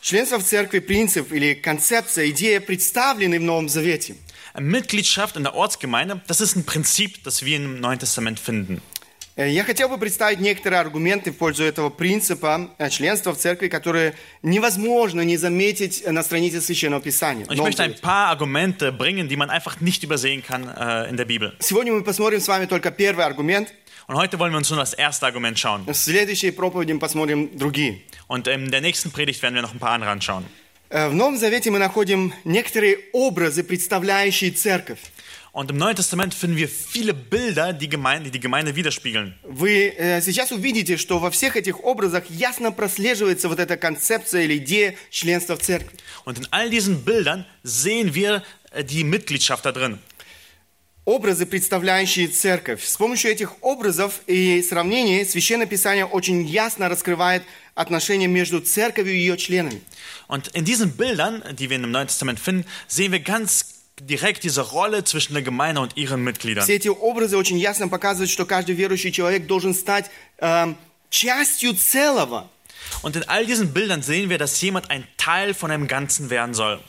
Speaker 1: Членство в церкви, принцип или концепция, идея представлены в Новом Завете.
Speaker 2: Mitgliedschaft in der Ortsgemeinde, das ist ein Prinzip, das wir im Neuen Testament finden.
Speaker 1: Э, Я хотел бы представить некоторые аргументы в пользу этого принципа э, членства в церкви, которые невозможно не заметить э, на странице Священного Писания.
Speaker 2: ich möchte ein paar Argumente bringen, die man einfach nicht übersehen kann äh, in der Bibel.
Speaker 1: Сегодня мы посмотрим с вами только первый аргумент.
Speaker 2: Und heute wollen wir uns nur das erste Argument schauen.
Speaker 1: В следующей проповеди мы посмотрим другие.
Speaker 2: Und in der nächsten Predigt werden wir noch ein paar andere anschauen.
Speaker 1: В Новом Завете мы находим некоторые образы, представляющие церковь.
Speaker 2: Und im Neuen Testament finden wir viele Bilder, die Gemeinde, die, Gemeinde widerspiegeln.
Speaker 1: Вы э, сейчас увидите, что во всех этих образах ясно прослеживается вот эта концепция или идея членства в церкви.
Speaker 2: Und in all diesen Bildern sehen wir äh, die Mitgliedschaft da drin.
Speaker 1: Образы, представляющие церковь. С помощью этих образов и сравнений Священное Писание очень ясно раскрывает отношения между церковью и ее членами.
Speaker 2: Und in diesen Bildern, die wir im Neuen Testament finden, sehen wir ganz direkt diese Rolle zwischen der Gemeinde und ihren Mitgliedern.
Speaker 1: Все эти образы очень ясно показывают, что каждый верующий человек должен стать эм, частью целого.
Speaker 2: Und in all diesen Bildern sehen wir, dass jemand ein Teil von einem Ganzen werden soll.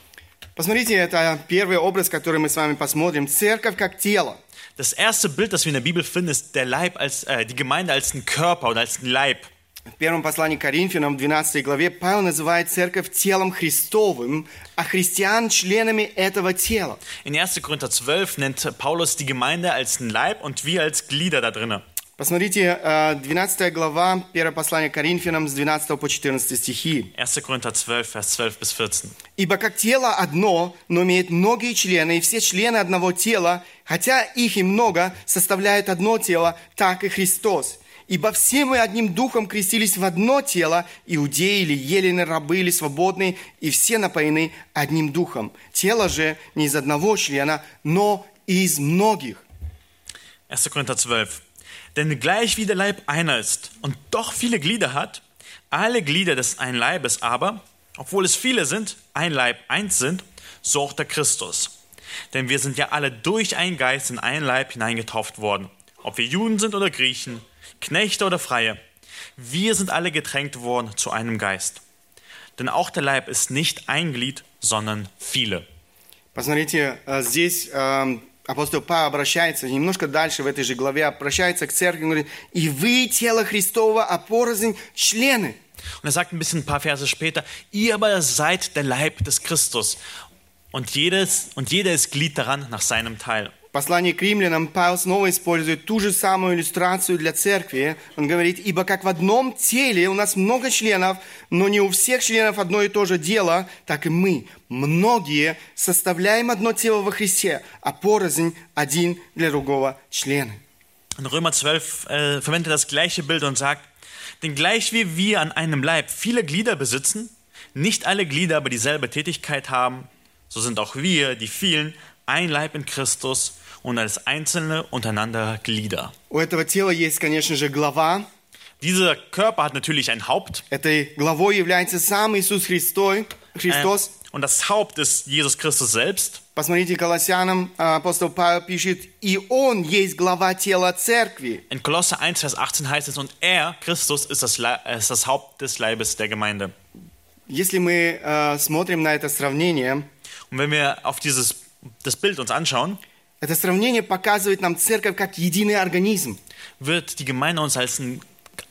Speaker 1: Посмотрите, это первый образ, который мы с вами посмотрим. Церковь как тело.
Speaker 2: Das erste Bild, das wir in der Bibel finden, ist der Leib als äh, die Gemeinde als ein Körper oder als ein Leib.
Speaker 1: В первом послании к Коринфянам, в 12 главе, Павел называет церковь телом Христовым, а христиан членами этого тела.
Speaker 2: In 1. Korinther 12 nennt Paulus die Gemeinde als ein Leib und wir als Glieder da drinnen.
Speaker 1: Посмотрите, э, 12 глава, первое послание к Коринфянам с 12 по 14 стихи.
Speaker 2: 1. Korinther 12, Vers 12 bis 14.
Speaker 1: «Ибо как тело одно, но имеет многие члены, и все члены одного тела, хотя их и много, составляют одно тело, так и Христос. Ибо все мы одним духом крестились в одно тело, иудеи или елены, рабы или свободные, и все напоены одним духом. Тело же не из одного члена, но из многих».
Speaker 2: 1. Korinther 12. Denn gleich wie der Leib einer ist und doch viele Glieder hat, alle Glieder des einen Leibes aber, Obwohl es viele sind, ein Leib, eins sind, so auch der Christus. Denn wir sind ja alle durch einen Geist in einen Leib hineingetauft worden. Ob wir Juden sind oder Griechen, Knechte oder Freie. Wir sind alle getränkt worden zu einem Geist. Denn auch der Leib ist nicht ein Glied, sondern viele.
Speaker 1: Посмотрите, э, здесь эм, апостол Павел обращается немножко дальше в этой же главе, обращается к церкви, он говорит, и вы тело Христова, а порознь члены.
Speaker 2: Und er sagt ein bisschen ein paar Verse später, ihr aber seid der Leib des Christus. Und, jedes, und jeder ist Glied daran nach seinem Teil.
Speaker 1: Послании к римлянам Павел снова использует ту же самую иллюстрацию для церкви. Он говорит, ибо как в одном теле у нас много членов, но не у всех членов одно и то же дело, так и мы, многие, составляем одно тело во Христе, а порознь один для другого члены.
Speaker 2: In Römer 12 äh, verwendet er das gleiche Bild und sagt, denn gleich wie wir an einem Leib viele Glieder besitzen, nicht alle Glieder aber dieselbe Tätigkeit haben, so sind auch wir, die vielen, ein Leib in Christus und als einzelne untereinander Glieder.
Speaker 1: У этого тела есть, конечно же, глава.
Speaker 2: Dieser Körper hat natürlich ein Haupt.
Speaker 1: Этой главой является сам Иисус Христой,
Speaker 2: Äh,
Speaker 1: Христос.
Speaker 2: und das Haupt ist Jesus Christus selbst.
Speaker 1: Посмотрите, Колоссянам а, апостол Павел пишет, и Он есть глава тела церкви.
Speaker 2: In Kolosse 1, Vers 18 heißt es, und er, Christus, ist das, Le äh, ist das Haupt des Leibes der Gemeinde.
Speaker 1: Если мы а, смотрим на это сравнение,
Speaker 2: Und wenn wir auf dieses das Bild uns anschauen,
Speaker 1: это сравнение показывает нам церковь как единый организм,
Speaker 2: wird die Gemeinde uns als ein,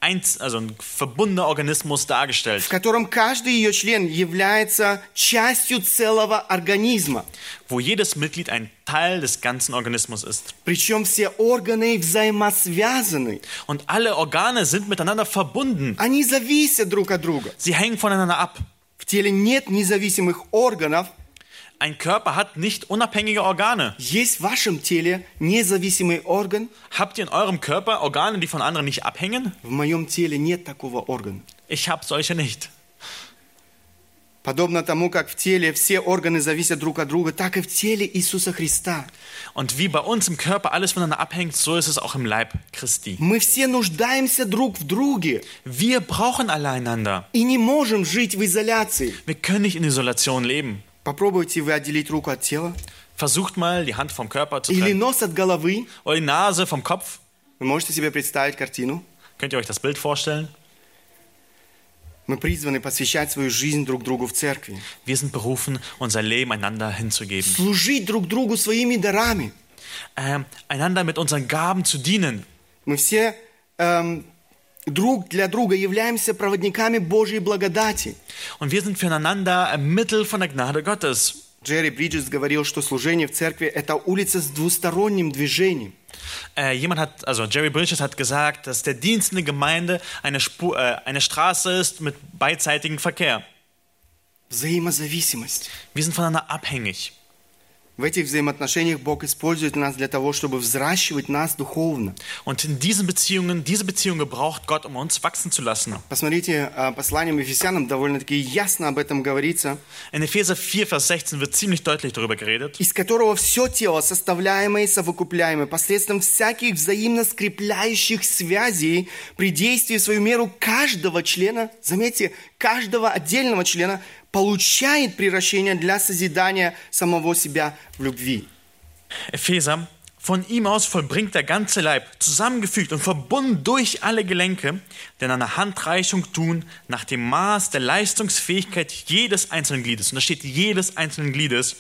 Speaker 2: eins, also ein verbundener Organismus dargestellt,
Speaker 1: в котором каждый ее член является частью целого организма.
Speaker 2: wo jedes Mitglied ein Teil des ganzen Organismus ist.
Speaker 1: Причем все органы взаимосвязаны.
Speaker 2: Und alle Organe sind miteinander verbunden.
Speaker 1: Они зависят друг от друга.
Speaker 2: Sie hängen voneinander ab.
Speaker 1: В теле нет независимых органов.
Speaker 2: Ein Körper hat nicht unabhängige Organe.
Speaker 1: Есть в вашем теле независимый орган.
Speaker 2: Habt ihr in eurem Körper Organe, die von anderen nicht abhängen?
Speaker 1: В моем теле нет такого органа.
Speaker 2: Ich habe solche nicht.
Speaker 1: Подобно тому, как в теле все органы зависят друг от друга, так и в теле Иисуса Христа.
Speaker 2: Und wie bei uns im Körper alles voneinander abhängt, so ist es auch im Leib Christi.
Speaker 1: Мы все нуждаемся друг в друге
Speaker 2: Wir brauchen alle einander.
Speaker 1: и не можем жить в изоляции.
Speaker 2: Wir können nicht in Isolation leben.
Speaker 1: Попробуйте вы отделить руку от тела
Speaker 2: Versucht mal, die Hand vom Körper zu
Speaker 1: или
Speaker 2: trennen.
Speaker 1: нос от головы.
Speaker 2: Oder die Nase vom Kopf.
Speaker 1: Вы можете себе представить картину?
Speaker 2: Könnt ihr euch das Bild vorstellen?
Speaker 1: Мы призваны посвящать свою жизнь друг другу в церкви.
Speaker 2: Wir sind berufen, unser Leben einander hinzugeben.
Speaker 1: Служить друг другу своими дарами.
Speaker 2: Ähm, einander mit unseren Gaben zu dienen.
Speaker 1: Мы все эм, друг для друга являемся проводниками Божьей благодати.
Speaker 2: Und wir sind füreinander ein Mittel von der Gnade Gottes.
Speaker 1: Джерри Бриджес говорил, что служение в церкви – это улица с двусторонним движением.
Speaker 2: Äh, jemand hat, also Jerry Bridges hat gesagt, dass der Dienst in der Gemeinde eine, Spur, äh, eine Straße ist mit beidseitigem Verkehr.
Speaker 1: Взаимозависимость.
Speaker 2: Wir sind voneinander abhängig.
Speaker 1: В этих взаимоотношениях Бог использует нас для того, чтобы взращивать нас духовно.
Speaker 2: Und in diesen Beziehungen, diese Beziehung gebraucht Gott, um uns wachsen zu lassen.
Speaker 1: Посмотрите, э, посланием Ефесянам довольно-таки ясно об этом говорится,
Speaker 2: In Epheser 4, Vers 16 wird ziemlich deutlich darüber geredet.
Speaker 1: из которого все тело, составляемое и совокупляемое посредством всяких взаимно скрепляющих связей при действии в свою меру каждого члена, заметьте, каждого отдельного члена, получает превращение для созидания самого себя в любви.
Speaker 2: Epheser, von ihm aus vollbringt der ganze Leib, zusammengefügt und verbunden durch alle Gelenke, denn eine Handreichung tun nach dem Maß der Leistungsfähigkeit jedes einzelnen Gliedes. Und da steht jedes einzelnen Gliedes,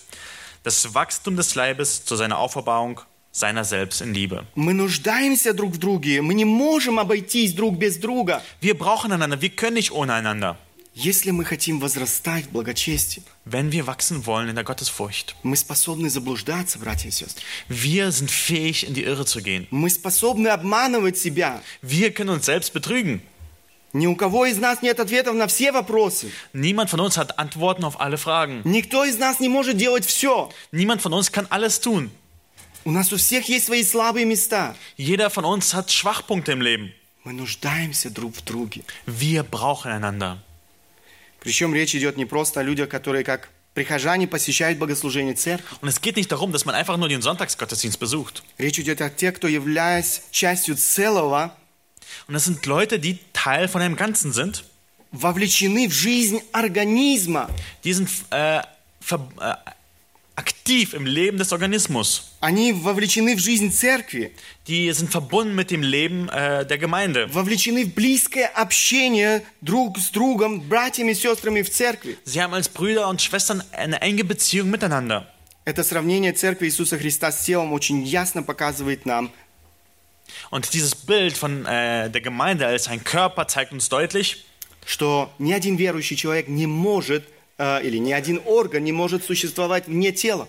Speaker 2: das Wachstum des Leibes zu seiner Auferbauung seiner selbst in Liebe.
Speaker 1: Мы нуждаемся друг в друге, мы не можем обойтись друг без друга.
Speaker 2: Wir brauchen einander, wir können nicht ohne einander.
Speaker 1: Если мы хотим возрастать в благочестии,
Speaker 2: Wenn wir wachsen wollen in der Gottesfurcht.
Speaker 1: мы способны заблуждаться, братья и сестры.
Speaker 2: Wir sind fähig, in die Irre zu gehen.
Speaker 1: Мы способны обманывать себя.
Speaker 2: Wir können uns selbst betrügen.
Speaker 1: Ни у кого из нас нет ответов на все вопросы.
Speaker 2: Niemand von uns hat Antworten auf alle Fragen.
Speaker 1: Никто из нас не может делать все.
Speaker 2: Niemand von uns kann alles tun.
Speaker 1: У нас у всех есть свои слабые места.
Speaker 2: Jeder von uns hat Schwachpunkte im Leben.
Speaker 1: Мы нуждаемся друг в друге.
Speaker 2: Wir brauchen einander.
Speaker 1: Причем речь идет не просто о людях, которые как прихожане посещают богослужение церкви.
Speaker 2: Und es geht nicht darum, dass man einfach nur den Sonntagsgottesdienst besucht.
Speaker 1: Речь идет о тех, кто, являясь частью целого,
Speaker 2: Und das sind Leute, die Teil von einem Ganzen sind,
Speaker 1: вовлечены в жизнь организма.
Speaker 2: Die sind äh, ver, äh, aktiv im Leben des Organismus.
Speaker 1: Они вовлечены в жизнь церкви,
Speaker 2: Die sind verbunden mit dem Leben äh, der Gemeinde.
Speaker 1: вовлечены в близкое общение друг с другом, братьями и сестрами в церкви.
Speaker 2: Sie haben als Brüder und Schwestern eine enge Beziehung miteinander.
Speaker 1: Это сравнение церкви Иисуса Христа с телом очень ясно показывает нам,
Speaker 2: Und dieses Bild von äh, der Gemeinde als ein Körper zeigt uns deutlich,
Speaker 1: что ни один верующий человек не может, э, или ни один орган не может существовать вне тела.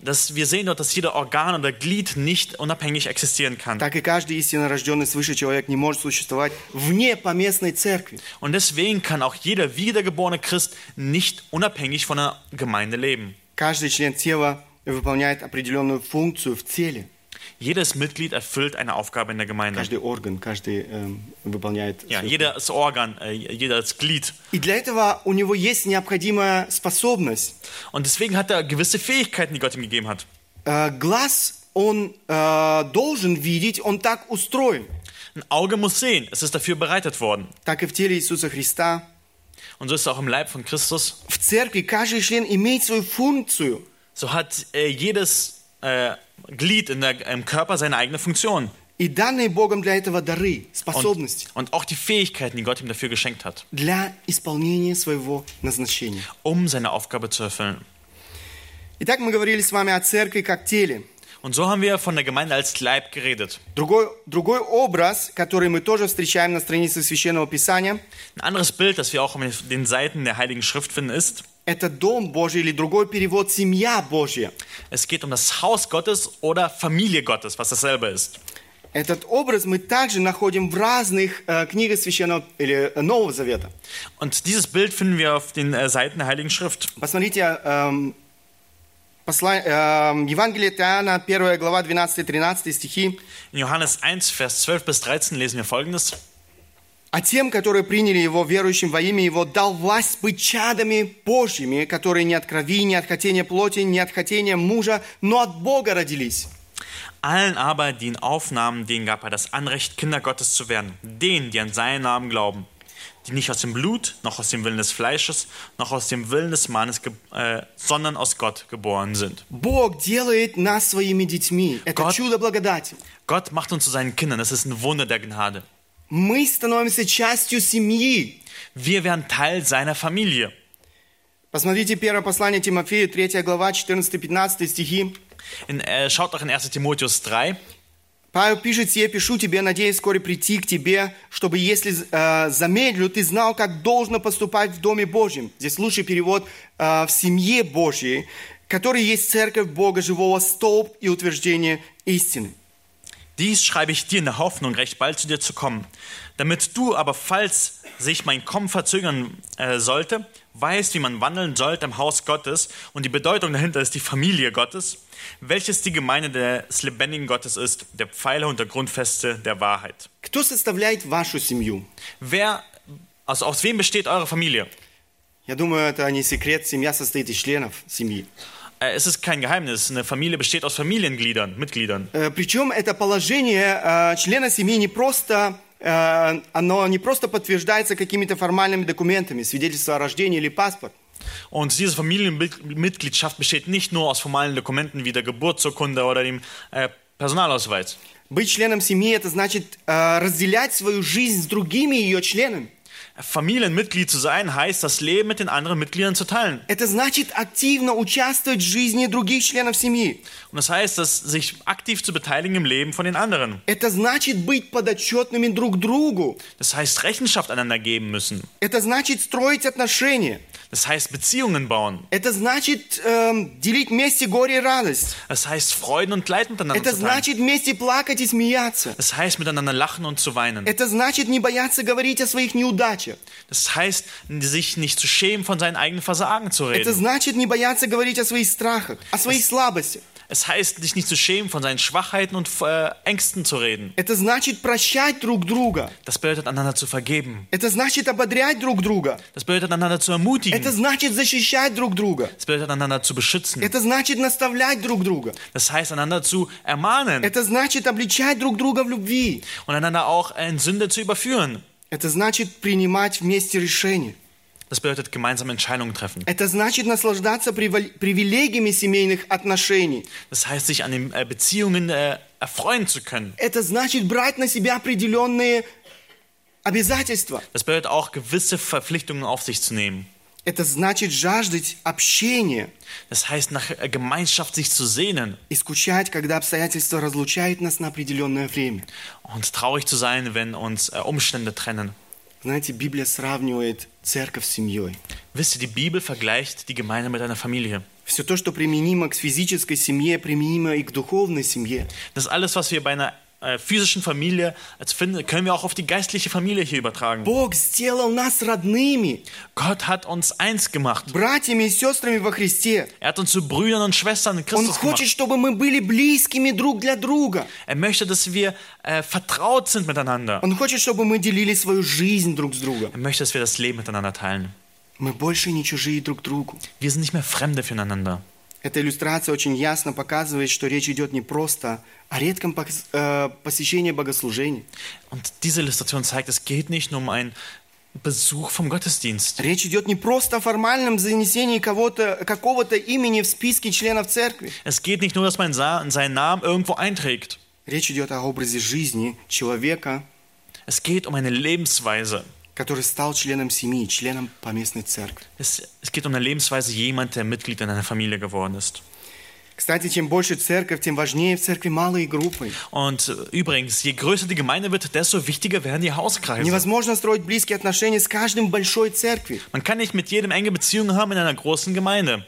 Speaker 2: dass wir sehen dort, dass jeder Organ oder Glied nicht unabhängig existieren kann.
Speaker 1: Так и каждый истинно рожденный свыше человек не может существовать вне поместной церкви.
Speaker 2: Und deswegen kann auch jeder wiedergeborene Christ nicht unabhängig von der Gemeinde leben.
Speaker 1: Каждый член тела выполняет определенную функцию в теле.
Speaker 2: Jedes Mitglied erfüllt eine Aufgabe in der Gemeinde.
Speaker 1: Каждый орган, каждый эм, выполняет.
Speaker 2: Ja,
Speaker 1: свою
Speaker 2: jedes Organ, äh, jedes Glied.
Speaker 1: И для этого у него есть необходимая способность.
Speaker 2: Und deswegen hat er gewisse Fähigkeiten, die Gott ihm gegeben hat.
Speaker 1: Э, глаз, он э, должен видеть, он так устроен.
Speaker 2: Ein Auge muss sehen, es ist dafür bereitet worden.
Speaker 1: Так и в теле Иисуса Христа.
Speaker 2: Und so ist es auch im Leib von Christus.
Speaker 1: В церкви каждый член имеет свою функцию.
Speaker 2: So hat äh, jedes äh, Glied in der, im Körper seine eigene Funktion.
Speaker 1: И данные Богом для этого дары,
Speaker 2: Und,
Speaker 1: способности
Speaker 2: und auch die Fähigkeiten, die Gott ihm dafür geschenkt hat,
Speaker 1: для исполнения своего назначения.
Speaker 2: um seine Aufgabe zu erfüllen.
Speaker 1: Итак, мы говорили с вами о церкви как теле.
Speaker 2: Und so haben wir von der Gemeinde als Leib geredet.
Speaker 1: Другой, другой образ, который мы тоже встречаем на странице Священного Писания,
Speaker 2: Ein anderes Bild, das wir auch auf den Seiten der Heiligen Schrift finden, ist,
Speaker 1: это Дом Божий или другой перевод «Семья Божья».
Speaker 2: es geht um das Haus Gottes oder Familie Gottes, was dasselbe ist.
Speaker 1: Этот образ мы также находим в разных э, книгах Священного или э, Нового Завета.
Speaker 2: Und dieses Bild finden wir auf den äh, Seiten der Heiligen Schrift.
Speaker 1: Посмотрите, эм, посла- эм, Евангелие Иоанна, 1 глава, 12-13 стихи.
Speaker 2: In Johannes 1, Vers 12 bis 13 lesen wir folgendes.
Speaker 1: А тем, которые приняли Его, верующим во имя Его, дал власть быть чадами Божьими, которые не от крови, не от хотения плоти, не от хотения мужа, но от Бога родились.
Speaker 2: Allen aber, die ihn aufnahmen, denen gab er das Anrecht, Kinder Gottes zu werden. Denen, die an seinen Namen glauben. Die nicht aus dem Blut, noch aus dem Willen des Fleisches, noch aus dem Willen des Mannes, äh, sondern aus Gott geboren sind.
Speaker 1: Бог делает нас своими детьми. Это
Speaker 2: Год-
Speaker 1: чудо благодати.
Speaker 2: Gott macht uns zu seinen Kindern. Das ist ein Wunder der Gnade.
Speaker 1: Мы становимся частью семьи.
Speaker 2: Wir werden Teil seiner Familie.
Speaker 1: Посмотрите первое послание Тимофею, 3 глава, 14-15 стихи.
Speaker 2: In, äh, schaut doch in 1 Timotheus 3.
Speaker 1: Павел пишет, «Сие пишу тебе, надеясь вскоре прийти к тебе, чтобы, если э, замедлю, ты знал, как должно поступать в Доме Божьем». Здесь лучший перевод э, «в семье Божьей», который есть церковь Бога Живого, столб и утверждение истины.
Speaker 2: Dies schreibe ich dir in der Hoffnung, recht bald zu dir zu kommen. Damit du aber, falls sich mein Kommen verzögern äh, sollte, weißt, wie man wandeln sollte im Haus Gottes. Und die Bedeutung dahinter ist die Familie Gottes, welches die Gemeinde des lebendigen Gottes ist, der Pfeiler und der Grundfeste der Wahrheit.
Speaker 1: Кто составляет вашу семью?
Speaker 2: Wer, also aus wem besteht eure Familie?
Speaker 1: Я думаю, это не секрет, семья состоит из членов семьи.
Speaker 2: Äh, es ist kein Geheimnis. Eine Familie besteht aus Familiengliedern, Mitgliedern.
Speaker 1: Э, Причем это положение э, члена семьи не просто, э, оно не просто подтверждается какими-то формальными документами, свидетельство о рождении или паспорт.
Speaker 2: Und diese Familienmitgliedschaft besteht nicht nur aus formalen Dokumenten wie der Geburtsurkunde oder dem äh, Personalausweis.
Speaker 1: Быть членом семьи это значит э, разделять свою жизнь с другими ее членами.
Speaker 2: Familienmitglied zu sein heißt, das Leben mit den anderen Mitgliedern zu teilen.
Speaker 1: Это значит активно участвовать в жизни других членов семьи.
Speaker 2: Und das heißt, dass sich aktiv zu beteiligen im Leben von den anderen.
Speaker 1: Это значит быть подотчетными друг другу.
Speaker 2: Das heißt, Rechenschaft einander geben müssen.
Speaker 1: Это значит строить отношения.
Speaker 2: Das heißt, Beziehungen bauen.
Speaker 1: Это значит эм, делить вместе горе и радость.
Speaker 2: Das heißt, Freuden und Leid miteinander
Speaker 1: Это
Speaker 2: zu teilen.
Speaker 1: значит вместе плакать и смеяться.
Speaker 2: Das heißt, miteinander lachen und zu weinen.
Speaker 1: Это значит не бояться говорить о своих неудачах.
Speaker 2: Das heißt, sich nicht zu schämen, von seinen eigenen Versagen zu
Speaker 1: Это
Speaker 2: reden.
Speaker 1: значит не бояться говорить о своих страхах, о своих слабостях.
Speaker 2: Es heißt, sich nicht zu schämen, von seinen Schwachheiten und äh, Ängsten zu reden.
Speaker 1: Это значит прощать друг друга.
Speaker 2: Das bedeutet, einander zu vergeben.
Speaker 1: Это значит ободрять друг друга.
Speaker 2: Das bedeutet, einander zu ermutigen.
Speaker 1: Это значит защищать друг друга.
Speaker 2: Das bedeutet, einander zu beschützen.
Speaker 1: Это значит наставлять друг друга.
Speaker 2: Das heißt, einander zu ermahnen
Speaker 1: Это значит обличать друг друга в любви.
Speaker 2: und einander auch in Sünde zu überführen.
Speaker 1: Это значит принимать вместе решения.
Speaker 2: Das bedeutet gemeinsam Entscheidungen treffen.
Speaker 1: Это значит наслаждаться привил- привилегиями семейных отношений.
Speaker 2: Das heißt, sich an den äh, Beziehungen äh, erfreuen zu können.
Speaker 1: Это значит брать на себя определенные обязательства.
Speaker 2: Das bedeutet auch, gewisse Verpflichtungen auf sich zu nehmen.
Speaker 1: Это значит жаждать общения
Speaker 2: Das heißt, nach äh, Gemeinschaft sich zu sehnen
Speaker 1: и скучать, когда обстоятельства разлучают нас на определенное время.
Speaker 2: und traurig zu sein, wenn uns äh, Umstände trennen.
Speaker 1: Знаете, Библия сравнивает церковь с семьей.
Speaker 2: Wisst ihr, die Bibel vergleicht die Gemeinde mit einer Familie.
Speaker 1: Все то, что применимо к физической семье, применимо и к духовной семье.
Speaker 2: Das alles, was wir bei einer äh, physischen Familie als finden, können wir auch auf die geistliche Familie hier übertragen.
Speaker 1: Бог сделал нас родными,
Speaker 2: Gott hat uns eins gemacht.
Speaker 1: братьями и сестрами во Христе.
Speaker 2: Er hat uns zu Brüdern und Schwestern in
Speaker 1: Он
Speaker 2: Christus
Speaker 1: хочет,
Speaker 2: gemacht.
Speaker 1: чтобы мы были близкими друг для друга.
Speaker 2: Er möchte, dass wir äh, vertraut sind miteinander.
Speaker 1: Он хочет, чтобы мы делили свою жизнь друг с другом.
Speaker 2: Er möchte, dass wir das Leben miteinander teilen.
Speaker 1: Мы больше не чужие друг другу.
Speaker 2: Wir sind nicht mehr Fremde füreinander.
Speaker 1: Эта иллюстрация очень ясно показывает, что речь идет не просто о редком э, посещении богослужений.
Speaker 2: Und diese Illustration zeigt, es geht nicht nur um einen Besuch vom Gottesdienst.
Speaker 1: Речь идет не просто о формальном занесении кого-то, какого-то имени в списке членов церкви.
Speaker 2: Es geht nicht nur, dass man seinen Namen irgendwo einträgt.
Speaker 1: Речь идет о образе жизни человека,
Speaker 2: Es geht um eine Lebensweise.
Speaker 1: который стал членом семьи, членом поместной церкви.
Speaker 2: Es, es geht um eine Lebensweise jemand, der Mitglied in einer Familie geworden ist.
Speaker 1: Кстати, чем больше церковь, тем важнее в церкви малые группы.
Speaker 2: Und äh, übrigens, je größer die Gemeinde wird, desto wichtiger werden die Hauskreise.
Speaker 1: Невозможно строить близкие отношения с каждым в большой церкви.
Speaker 2: Man kann nicht mit jedem enge Beziehungen haben in einer großen Gemeinde.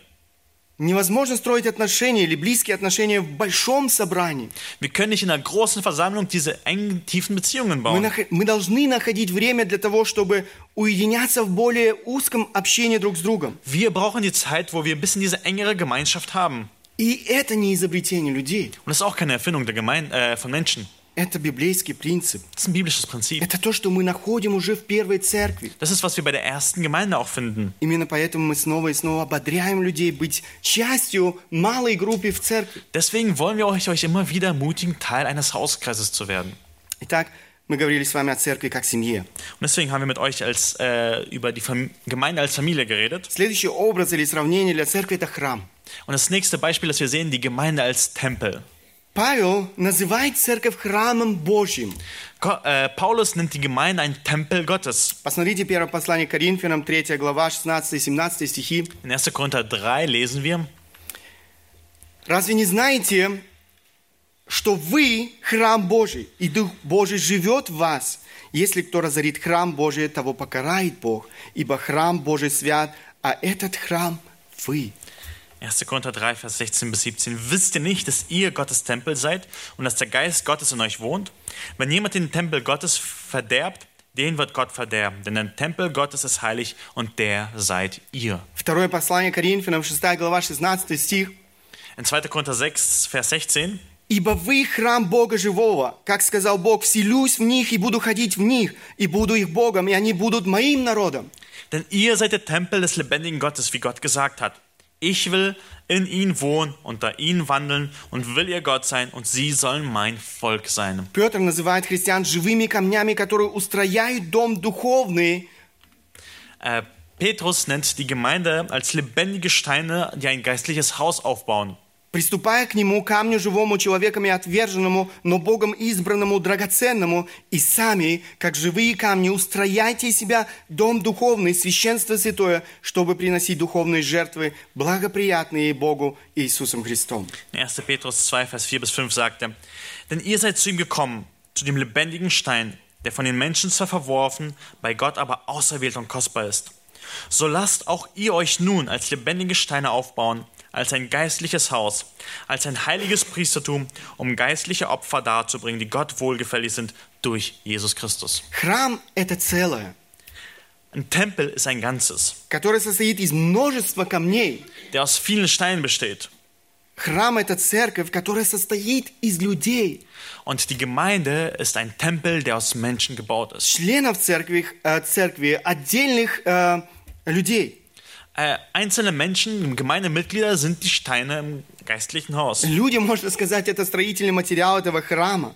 Speaker 1: Невозможно строить отношения или близкие отношения в большом собрании.
Speaker 2: Wir können nicht in einer großen Versammlung diese engen, tiefen Beziehungen
Speaker 1: Мы,
Speaker 2: bauen.
Speaker 1: нах- мы должны находить время для того, чтобы уединяться в более узком общении друг с другом.
Speaker 2: Wir brauchen die Zeit, wo wir ein bisschen diese engere Gemeinschaft haben.
Speaker 1: И это не изобретение людей.
Speaker 2: Und das ist auch keine Erfindung der Gemeinde, äh, von Menschen.
Speaker 1: Это библейский принцип.
Speaker 2: Das ist ein biblisches Prinzip.
Speaker 1: Это то, что мы находим уже в первой церкви.
Speaker 2: Das ist, was wir bei der ersten Gemeinde auch finden.
Speaker 1: Именно поэтому мы снова и снова ободряем людей быть частью малой группы в церкви.
Speaker 2: Deswegen wollen wir euch, euch immer wieder ermutigen, Teil eines Hauskreises zu werden.
Speaker 1: Итак, мы говорили с вами о церкви как семье.
Speaker 2: Und deswegen haben wir mit euch als, äh, über die Fam Gemeinde als Familie geredet.
Speaker 1: Следующий образ или сравнение для церкви – это храм.
Speaker 2: Und das nächste Beispiel, das wir sehen, die Gemeinde als Tempel.
Speaker 1: Павел называет церковь храмом Божьим.
Speaker 2: Paulus nennt die Gemeinde ein Tempel Gottes.
Speaker 1: Посмотрите первое послание Коринфянам, 3 глава, 16 и 17 стихи.
Speaker 2: In 1. Korinther 3 lesen wir,
Speaker 1: Разве не знаете, что вы храм Божий, и Дух Божий живет в вас? Если кто разорит храм Божий, того покарает Бог, ибо храм Божий свят, а этот храм вы.
Speaker 2: 1. Korinther 3, Vers 16 bis 17. Wisst ihr nicht, dass ihr Gottes Tempel seid und dass der Geist Gottes in euch wohnt? Wenn jemand den Tempel Gottes verderbt, den wird Gott verderben. Denn der Tempel Gottes ist heilig und der seid ihr.
Speaker 1: Второе послание Коринфянам, 6 глава, 16 стих.
Speaker 2: In 2. Korinther 6, Vers 16.
Speaker 1: «Ибо вы храм Бога живого, как сказал Бог, вселюсь в них и буду ходить в них, и буду их Богом, и они будут моим народом».
Speaker 2: Denn ihr seid der Tempel des lebendigen Gottes, wie Gott gesagt hat. Ich will in ihn wohnen, unter ihnen wandeln und will ihr Gott sein und sie sollen mein Volk sein.
Speaker 1: Петр называет христиан живыми камнями, которые устрояют дом духовный,
Speaker 2: Äh, Petrus nennt die Gemeinde als lebendige Steine, die ein geistliches Haus aufbauen.
Speaker 1: Приступая к нему, камню живому, человеками отверженному, но Богом избранному, драгоценному, и сами, как живые камни, устрояйте себя дом духовный, священство святое, чтобы приносить духовные жертвы, благоприятные Богу Иисусом Христом.
Speaker 2: In 1. Petrus 2, Vers 4 bis 5 sagt er, Denn ihr seid zu ihm gekommen, zu dem lebendigen Stein, der von den Menschen zwar verworfen, bei Gott aber auserwählt und kostbar ist. So lasst auch ihr euch nun als lebendige Steine aufbauen, als ein geistliches Haus, als ein heiliges Priestertum, um geistliche Opfer darzubringen, die Gott wohlgefällig sind durch Jesus Christus.
Speaker 1: Храм – это целое,
Speaker 2: Ein Tempel ist ein Ganzes,
Speaker 1: которое состоит из множества камней.
Speaker 2: der aus vielen Steinen besteht.
Speaker 1: Храм – это церковь, которая состоит из людей.
Speaker 2: Und die Gemeinde ist ein Tempel, der aus Menschen gebaut ist.
Speaker 1: членов церкви, э, церкви отдельных э, людей.
Speaker 2: Äh, einzelne Menschen, Gemeindemitglieder sind die Steine im geistlichen Haus.
Speaker 1: Люди, можно сказать, это строительный материал этого храма.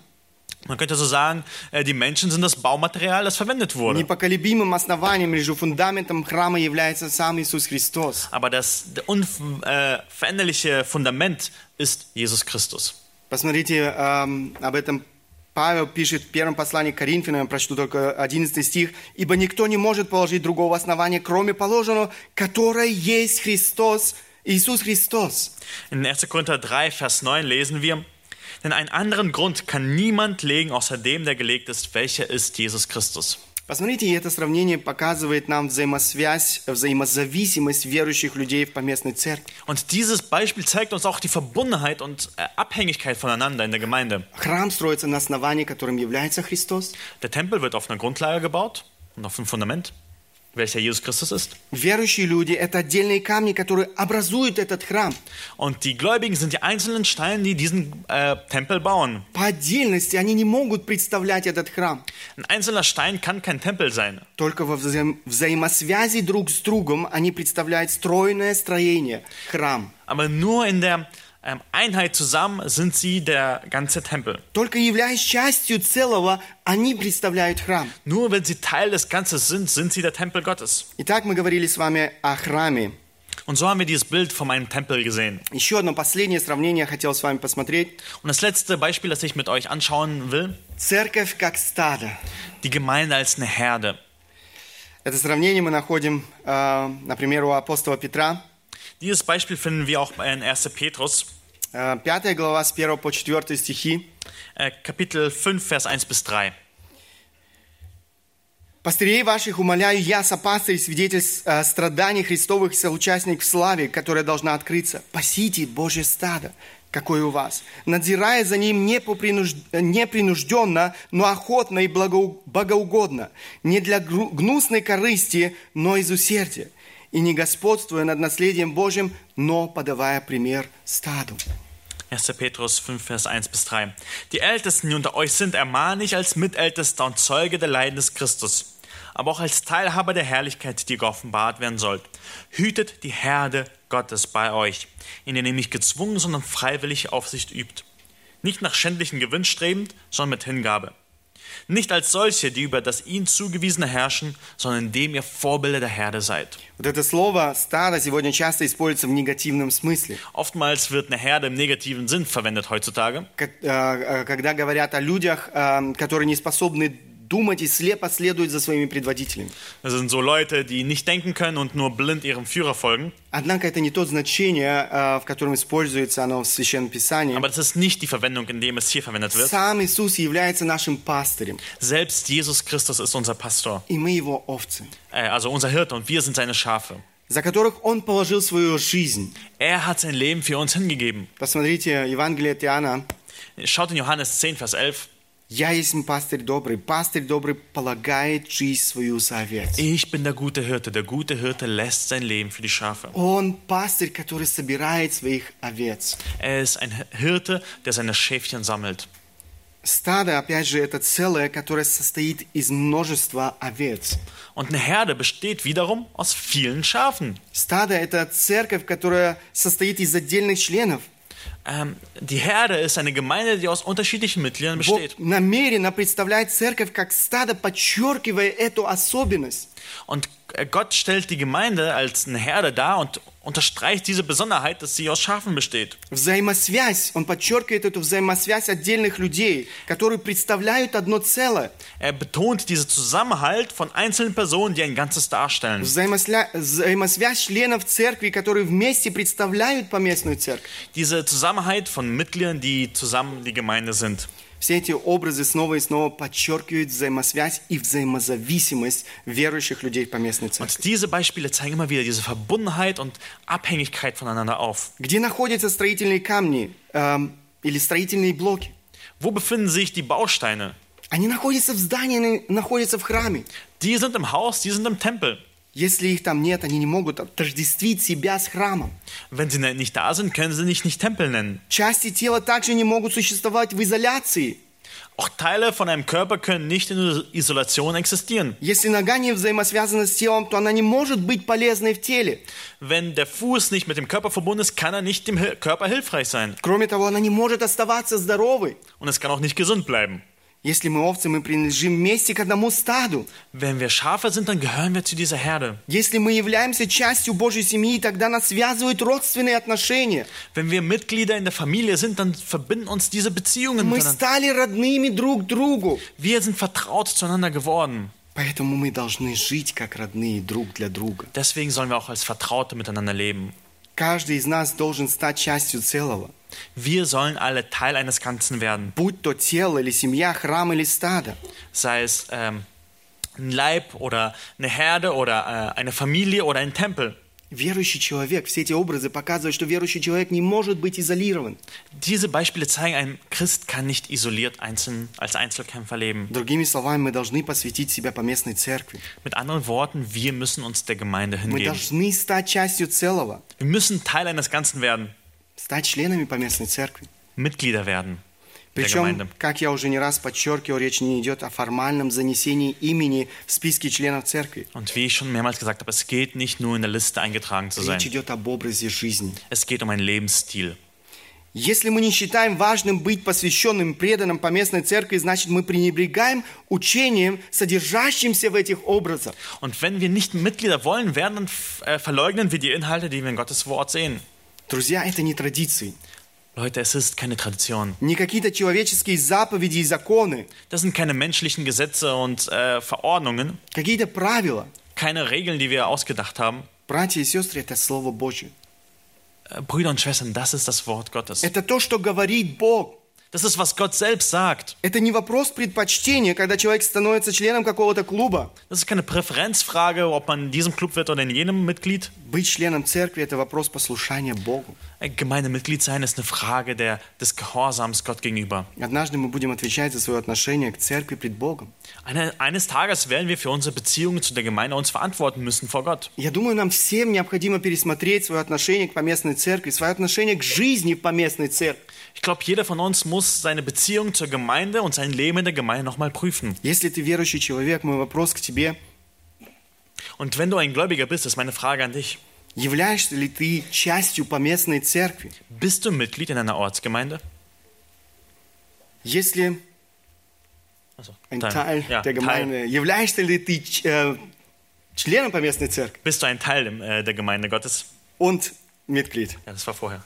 Speaker 2: Man könnte so sagen, äh, die Menschen sind das Baumaterial, das verwendet wurde.
Speaker 1: Непоколебимым основанием или же фундаментом храма является сам Иисус Христос.
Speaker 2: Aber das unveränderliche Fundament ist Jesus Christus.
Speaker 1: Посмотрите, эм, об этом Павел пишет в первом послании к Коринфянам, я прочту только 11 стих. «Ибо никто не может положить другого основания, кроме положенного, которое есть Христос, Иисус Христос».
Speaker 2: In 1. Korinther 3, Vers 9 lesen wir, denn einen anderen Grund kann niemand legen, außer dem, der gelegt ist, welcher ist Jesus Christus.
Speaker 1: Посмотрите, это сравнение показывает нам взаимосвязь, взаимозависимость верующих людей в поместной церкви.
Speaker 2: Und dieses Beispiel zeigt uns auch die Verbundenheit und äh, Abhängigkeit voneinander in der Gemeinde.
Speaker 1: Храм строится на основании, которым является Христос.
Speaker 2: Der Tempel wird auf einer Grundlage gebaut und auf einem Fundament, Welcher Jesus Christus ist.
Speaker 1: Верующие люди – это отдельные камни, которые образуют этот храм.
Speaker 2: Und die Gläubigen sind die einzelnen Steine, die diesen äh, Tempel bauen.
Speaker 1: По отдельности они не могут представлять этот храм.
Speaker 2: Ein einzelner Stein kann kein Tempel sein.
Speaker 1: Только во взаим- взаимосвязи друг с другом они представляют стройное строение, храм.
Speaker 2: Aber nur in der Einheit zusammen sind sie der ganze Tempel.
Speaker 1: Только являясь частью целого, они представляют храм.
Speaker 2: Nur wenn sie Teil des Ganzen sind, sind sie der Tempel Gottes.
Speaker 1: Итак, мы говорили с вами о храме.
Speaker 2: Und so haben wir dieses Bild von einem Tempel gesehen.
Speaker 1: Еще одно последнее сравнение я хотел с вами посмотреть.
Speaker 2: Und das letzte Beispiel, das ich mit euch anschauen will,
Speaker 1: Церковь как стадо.
Speaker 2: die Gemeinde als eine Herde.
Speaker 1: Это сравнение мы находим, э, например, у апостола Петра.
Speaker 2: Dieses Beispiel finden wir auch in 1. Petrus,
Speaker 1: Э, Пятая глава с 1 по 4 стихи.
Speaker 2: äh, Kapitel 5, Vers 1 bis 3.
Speaker 1: Пастырей ваших умоляю я, сопастырь, свидетель э, страданий Христовых соучастник в славе, которая должна открыться. Пасите Божье стадо, какое у вас, надзирая за ним не попринуж- непринужденно, но охотно и благоу- богоугодно, не для гру- гнусной корысти, но из усердия, и не господствуя над наследием Божьим, но подавая пример стаду.
Speaker 2: 1. Petrus 5, Vers 1 bis 3. Die Ältesten, die unter euch sind, ermahne ich als Mitältester und Zeuge der Leiden des Christus, aber auch als Teilhaber der Herrlichkeit, die geoffenbart werden soll. Hütet die Herde Gottes bei euch, in der ihr nicht gezwungen, sondern freiwillig Aufsicht übt. Nicht nach schändlichen Gewinn strebend, sondern mit Hingabe. Nicht als solche, die über das ihnen zugewiesene herrschen, sondern indem ihr Vorbilder der Herde seid.
Speaker 1: Вот это слово «стадо» сегодня часто используется в негативном смысле.
Speaker 2: Oftmals wird eine Herde im negativen Sinn verwendet heutzutage.
Speaker 1: Ко- э, э, когда говорят о людях, э, которые не способны думать и слепо следуют за своими предводителями.
Speaker 2: Das sind so Leute, die nicht denken können und nur blind ihrem Führer folgen.
Speaker 1: Однако это не то значение, э, в котором используется оно в Священном Писании.
Speaker 2: Aber das ist nicht die Verwendung, in dem es hier verwendet wird.
Speaker 1: Сам Иисус является нашим пастырем,
Speaker 2: Selbst Jesus Christus ist unser Pastor,
Speaker 1: и мы его овцы,
Speaker 2: äh, also unser Hirte, und wir sind seine Schafe.
Speaker 1: за которых Он положил свою жизнь.
Speaker 2: Er hat sein Leben für uns hingegeben.
Speaker 1: Посмотрите, Евангелие от Иоанна.
Speaker 2: Schaut in Johannes 10, Vers 11.
Speaker 1: «Я есть пастырь добрый, пастырь добрый полагает жизнь свою за овец».
Speaker 2: Ich bin der gute Hirte. Der gute Hirte lässt sein Leben für die Schafe.
Speaker 1: Он пастырь, который собирает своих овец.
Speaker 2: Er ist ein Hirte, der seine Schäfchen sammelt.
Speaker 1: Стадо, опять же, это целое, которое состоит из множества овец.
Speaker 2: Und eine Herde besteht wiederum aus vielen Schafen.
Speaker 1: Стадо – это церковь, которая состоит из отдельных членов.
Speaker 2: Ähm, die Herde ist eine Gemeinde, die aus unterschiedlichen Mitgliedern
Speaker 1: Бог
Speaker 2: besteht.
Speaker 1: намеренно представляет церковь как стадо, подчеркивая эту особенность.
Speaker 2: Und äh, Gott stellt die Gemeinde als eine Herde dar und unterstreicht diese Besonderheit, dass sie aus Schafen besteht.
Speaker 1: Взаимосвязь, он подчеркивает эту взаимосвязь отдельных людей, которые представляют одно целое.
Speaker 2: Er betont diesen Zusammenhalt von einzelnen Personen, die ein Ganzes darstellen.
Speaker 1: Взаимосля- Взаимосвязь членов церкви, которые вместе представляют поместную церковь.
Speaker 2: Diese Zusammenhalt von Mitgliedern, die zusammen die Gemeinde sind.
Speaker 1: Все эти образы снова и снова подчеркивают взаимосвязь и взаимозависимость верующих людей в поместной церкви.
Speaker 2: Und diese Beispiele zeigen immer wieder diese Verbundenheit und Abhängigkeit voneinander auf.
Speaker 1: Где находятся строительные камни эм, или строительные блоки?
Speaker 2: Wo befinden sich die Bausteine?
Speaker 1: Они находятся в здании, находятся в храме.
Speaker 2: Die sind im Haus, die sind im Tempel.
Speaker 1: Если их там нет, они не могут отождествить себя с храмом.
Speaker 2: Wenn sie nicht da sind, können sie nicht, nicht Tempel nennen.
Speaker 1: Части тела также не могут существовать в изоляции.
Speaker 2: Auch Teile von einem Körper können nicht in Isolation existieren.
Speaker 1: Если нога не взаимосвязана с телом, то она не может быть полезной в теле.
Speaker 2: Wenn der Fuß nicht mit dem Körper verbunden ist, kann er nicht dem Körper hilfreich sein.
Speaker 1: Кроме того, она не может оставаться здоровой.
Speaker 2: Und es kann auch nicht gesund bleiben.
Speaker 1: Если мы овцы, мы принадлежим вместе к одному стаду.
Speaker 2: Wenn wir Schafe sind, dann gehören wir zu dieser Herde.
Speaker 1: Если мы являемся частью Божьей семьи, тогда нас связывают родственные отношения.
Speaker 2: Wenn wir Mitglieder in der Familie sind, dann verbinden uns diese Beziehungen
Speaker 1: Мы стали родными друг другу.
Speaker 2: Wir sind vertraut zueinander geworden.
Speaker 1: Поэтому мы должны жить как родные друг для друга.
Speaker 2: Deswegen sollen wir auch als Vertraute miteinander leben.
Speaker 1: Каждый из нас должен стать частью целого.
Speaker 2: Wir sollen alle Teil eines Ganzen werden.
Speaker 1: Будь то тело или семья, храм или стадо.
Speaker 2: Sei es ähm, ein Leib oder eine Herde oder äh, eine Familie oder ein Tempel.
Speaker 1: Верующий человек, все эти образы показывают, что верующий человек не может быть изолирован.
Speaker 2: Diese Beispiele zeigen, ein Christ kann nicht isoliert einzeln, als Einzelkämpfer leben.
Speaker 1: Другими словами, мы должны посвятить себя поместной церкви.
Speaker 2: Mit anderen Worten, wir müssen uns der Gemeinde
Speaker 1: Мы
Speaker 2: hingeben.
Speaker 1: должны стать частью целого,
Speaker 2: Wir müssen Teil eines Ganzen werden,
Speaker 1: стать членами поместной церкви.
Speaker 2: Mitglieder werden
Speaker 1: Причем, как я уже не раз подчеркивал, речь не идет о формальном занесении имени в списке членов церкви.
Speaker 2: Und wie ich schon mehrmals gesagt habe, es geht nicht nur in der Liste eingetragen zu sein.
Speaker 1: Речь идет об образе жизни.
Speaker 2: Es geht um einen Lebensstil.
Speaker 1: Если мы не считаем важным быть посвященным, преданным поместной церкви, значит мы пренебрегаем учением, содержащимся в этих образах.
Speaker 2: Und wenn wir nicht Mitglieder wollen werden, dann äh, verleugnen wir die Inhalte, die wir in Gottes Wort sehen.
Speaker 1: Друзья, это не традиции,
Speaker 2: Leute, es ist keine Tradition.
Speaker 1: не какие-то человеческие заповеди и законы,
Speaker 2: Das sind keine menschlichen Gesetze und äh, Verordnungen,
Speaker 1: какие-то правила.
Speaker 2: keine Regeln, die wir ausgedacht haben.
Speaker 1: Братья и сестры, это Слово Божье.
Speaker 2: Äh, Brüder und Schwestern, das ist das Wort Gottes.
Speaker 1: Это то, что говорит Бог.
Speaker 2: Das ist, was Gott selbst sagt.
Speaker 1: Это не вопрос предпочтения, когда человек становится членом какого-то клуба.
Speaker 2: Das ist keine Präferenzfrage, ob man in diesem Club wird oder in jenem Mitglied.
Speaker 1: Быть членом церкви – это вопрос послушания Богу.
Speaker 2: Ein Gemeindemitglied sein ist eine Frage der, des Gehorsams Gott gegenüber.
Speaker 1: Однажды мы будем отвечать за свое отношение к церкви пред Богом.
Speaker 2: Eine, eines Tages werden wir für unsere Beziehungen zu der Gemeinde uns verantworten müssen vor Gott.
Speaker 1: Я думаю, нам всем необходимо пересмотреть свое отношение к поместной церкви, свое отношение к жизни в поместной церкви.
Speaker 2: Ich glaube, jeder von uns muss seine Beziehung zur Gemeinde und sein Leben in der Gemeinde nochmal prüfen.
Speaker 1: Если ты верующий человек, мой вопрос к тебе –
Speaker 2: Und wenn du ein Gläubiger bist, ist meine Frage an dich.
Speaker 1: Являешься ли ты частью поместной церкви?
Speaker 2: Bist du Mitglied in einer Ortsgemeinde?
Speaker 1: Если
Speaker 2: Also,
Speaker 1: ein Teil
Speaker 2: ja,
Speaker 1: der
Speaker 2: Teil.
Speaker 1: Gemeinde, являешься ли ты э, членом поместной церкви
Speaker 2: Bist du ein Teil äh, der Gemeinde Gottes?
Speaker 1: und Mitglied?
Speaker 2: Ja, das war vorher.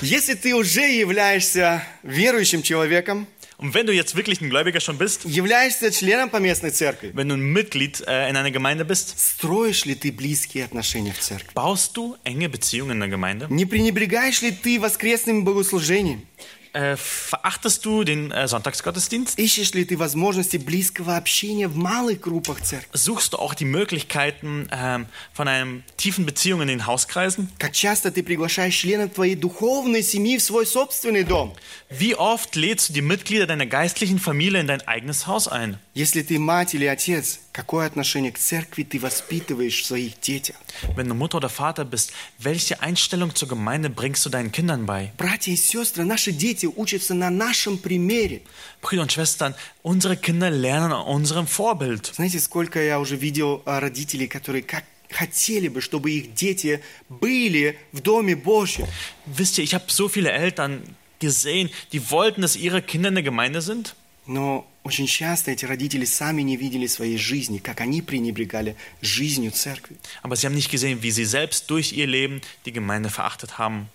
Speaker 1: Если ты уже являешься верующим человеком,
Speaker 2: Und wenn du jetzt wirklich ein Gläubiger schon bist,
Speaker 1: являешься членом поместной церкви,
Speaker 2: wenn du ein Mitglied äh, in einer Gemeinde bist,
Speaker 1: строишь ли ты близкие отношения в церкви?
Speaker 2: baust du enge Beziehungen in der Gemeinde?
Speaker 1: Не пренебрегаешь ли ты воскресным богослужением?
Speaker 2: Äh, verachtest du den äh, Sonntagsgottesdienst?
Speaker 1: Ищешь ли ты возможности близкого общения в малых группах церкви?
Speaker 2: Suchst du auch die Möglichkeiten ähm, von einem tiefen Beziehung in den Hauskreisen?
Speaker 1: Как часто ты приглашаешь членов твоей духовной семьи в свой собственный дом?
Speaker 2: Wie oft lädst du die Mitglieder deiner geistlichen Familie in dein eigenes Haus ein?
Speaker 1: Если ты мать или отец, какое отношение к церкви ты воспитываешь в своих детях?
Speaker 2: Wenn du Mutter oder Vater bist, welche Einstellung zur Gemeinde bringst du deinen Kindern bei?
Speaker 1: Братья и сестры, наши дети учатся на нашем примере.
Speaker 2: Brüder und Schwestern, unsere Kinder lernen an unserem Vorbild.
Speaker 1: Знаете, сколько я уже видел а, родителей, которые как хотели бы, чтобы их дети были в Доме Божьем.
Speaker 2: Wisst ihr, ich habe so viele Eltern gesehen, die wollten, dass ihre Kinder in der Gemeinde sind.
Speaker 1: Но очень часто эти родители сами не видели своей жизни, как они пренебрегали жизнью церкви.
Speaker 2: Aber sie haben nicht gesehen, wie sie selbst durch ihr Leben die Gemeinde verachtet haben.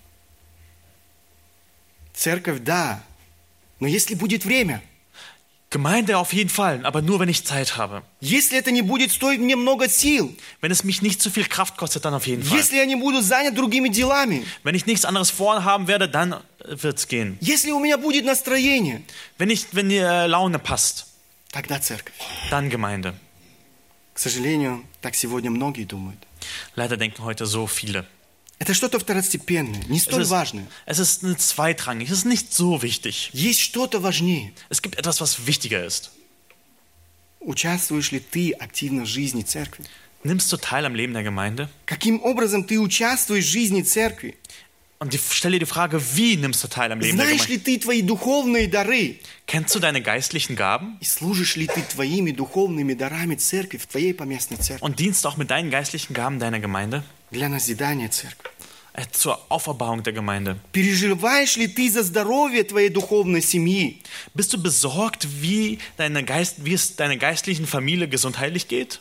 Speaker 1: Церковь, да, но если будет время,
Speaker 2: Gemeinde auf jeden Fall, aber nur wenn ich Zeit habe.
Speaker 1: если это не будет стоить мне много сил,
Speaker 2: Wenn es mich nicht zu viel Kraft kostet, dann auf jeden Fall.
Speaker 1: если я не буду занят другими делами,
Speaker 2: Wenn ich nichts anderes vorhaben werde, dann äh, wird's gehen.
Speaker 1: если у меня будет настроение,
Speaker 2: Wenn, ich, wenn die äh, Laune passt,
Speaker 1: тогда церковь.
Speaker 2: dann Gemeinde.
Speaker 1: К сожалению, так сегодня многие думают.
Speaker 2: Leider denken heute so viele.
Speaker 1: Это что-то второстепенное, не
Speaker 2: Es
Speaker 1: столь
Speaker 2: ist,
Speaker 1: важное.
Speaker 2: es ist eine zweitrangig, es ist nicht so wichtig.
Speaker 1: Есть что-то важнее.
Speaker 2: Es gibt etwas, was wichtiger ist.
Speaker 1: Участвуешь ли ты активно в жизни церкви?
Speaker 2: Nimmst du teil am Leben der Gemeinde?
Speaker 1: Каким образом ты участвуешь в жизни церкви?
Speaker 2: Und die, stell dir die Frage, wie nimmst du teil am Leben der
Speaker 1: Знаешь
Speaker 2: Gemeinde?
Speaker 1: ли ты твои духовные дары?
Speaker 2: Kennst du deine geistlichen Gaben?
Speaker 1: И служишь ли ты твоими духовными дарами церкви в твоей поместной церкви?
Speaker 2: Und dienst auch mit deinen geistlichen Gaben deiner Gemeinde?
Speaker 1: Для назидания церкви.
Speaker 2: äh, zur Auferbauung der Gemeinde?
Speaker 1: Переживаешь ли ты за здоровье твоей духовной семьи?
Speaker 2: Bist du besorgt, wie, deine Geist, wie es deiner geistlichen Familie gesundheitlich geht?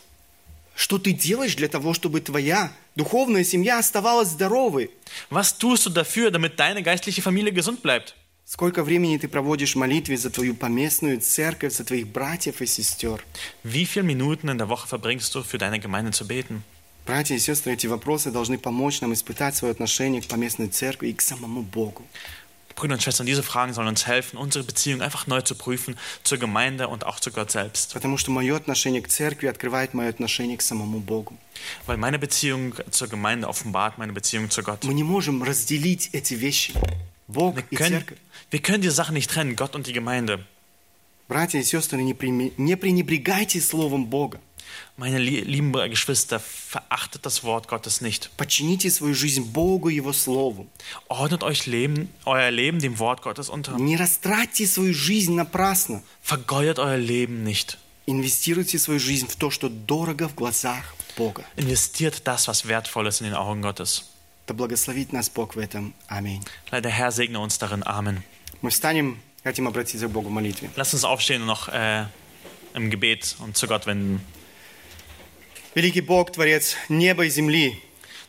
Speaker 1: Что ты делаешь для того, чтобы твоя духовная семья оставалась здоровой?
Speaker 2: Was tust du dafür, damit deine geistliche Familie gesund bleibt?
Speaker 1: Сколько времени ты проводишь в молитве за твою поместную церковь, за твоих братьев и сестер?
Speaker 2: Wie viele Minuten in der Woche verbringst du, für deine Gemeinde zu beten?
Speaker 1: Братья и сестры, эти вопросы должны помочь нам испытать свое отношение к поместной церкви и к самому Богу.
Speaker 2: Brüder und Schwestern, diese Fragen sollen uns helfen, unsere Beziehung einfach neu zu prüfen zur Gemeinde und auch zu Gott selbst.
Speaker 1: Потому что мое отношение к церкви открывает мое отношение к самому Богу.
Speaker 2: Weil meine Beziehung zur Gemeinde offenbart meine Beziehung zu Gott.
Speaker 1: Мы не можем разделить эти вещи. Бог
Speaker 2: Wir
Speaker 1: и
Speaker 2: können,
Speaker 1: церковь.
Speaker 2: wir können die Sachen nicht trennen, Gott und die Gemeinde.
Speaker 1: Братья и сестры, не, прими- не пренебрегайте Словом Бога.
Speaker 2: Meine lie- lieben Geschwister, verachtet das Wort Gottes nicht.
Speaker 1: Подчините свою жизнь Богу и Его Слову.
Speaker 2: Ordnet euch Leben, euer Leben dem Wort Gottes unter.
Speaker 1: Не растратьте свою жизнь напрасно.
Speaker 2: Vergeudet euer Leben nicht.
Speaker 1: Инвестируйте свою жизнь в то, что дорого в глазах Бога.
Speaker 2: Investiert das, was wertvoll ist in den Augen Gottes.
Speaker 1: Да благословит нас Бог в этом. Аминь.
Speaker 2: Der Herr segne uns darin. Amen.
Speaker 1: Мы встанем, хотим обратиться к Богу в молитве.
Speaker 2: Lasst uns aufstehen und noch äh, im Gebet und zu Gott wenden.
Speaker 1: Великий Бог, Творец неба и земли,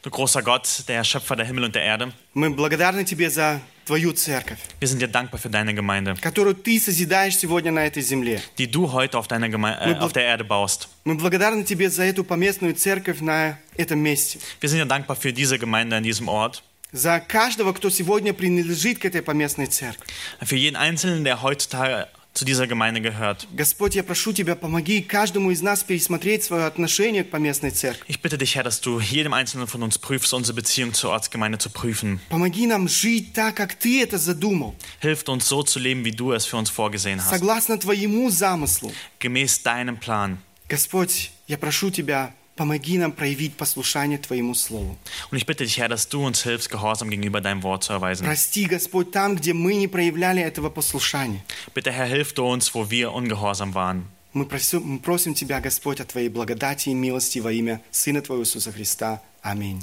Speaker 2: Du großer Gott, der Schöpfer der Himmel und der Erde,
Speaker 1: мы благодарны Тебе за Твою церковь,
Speaker 2: wir sind dir dankbar für deine Gemeinde,
Speaker 1: которую Ты созидаешь сегодня на этой земле.
Speaker 2: die du heute auf, deiner Geme äh, auf der Erde baust.
Speaker 1: Мы благодарны Тебе за эту поместную церковь на этом месте.
Speaker 2: Wir sind dir dankbar für diese Gemeinde an diesem Ort,
Speaker 1: За каждого, кто сегодня принадлежит к этой поместной церкви.
Speaker 2: für jeden Einzelnen, der heutzutage zu dieser Gemeinde gehört.
Speaker 1: Господь, я прошу Тебя, помоги каждому из нас пересмотреть свое отношение к поместной церкви.
Speaker 2: Ich bitte dich, Herr, dass du jedem Einzelnen von uns prüfst, unsere Beziehung zur Ortsgemeinde zu prüfen.
Speaker 1: Помоги нам жить так, как Ты это задумал,
Speaker 2: Hilft uns so zu leben, wie du es für uns vorgesehen hast,
Speaker 1: согласно Твоему замыслу.
Speaker 2: gemäß deinem Plan.
Speaker 1: Господь, я прошу Тебя, помоги нам проявить послушание Твоему Слову.
Speaker 2: Und ich bitte dich, Herr, dass du uns hilfst, Gehorsam gegenüber deinem Wort zu erweisen.
Speaker 1: Прости, Господь, там, где мы не проявляли этого послушания.
Speaker 2: Bitte, Herr, hilf du uns, wo wir ungehorsam waren.
Speaker 1: Мы просим, мы просим Тебя, Господь, о Твоей благодати и милости во имя Сына Твоего Иисуса Христа. Аминь.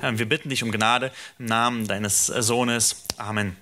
Speaker 2: Ähm, Wir bitten dich um Gnade im Namen deines Sohnes. Amen.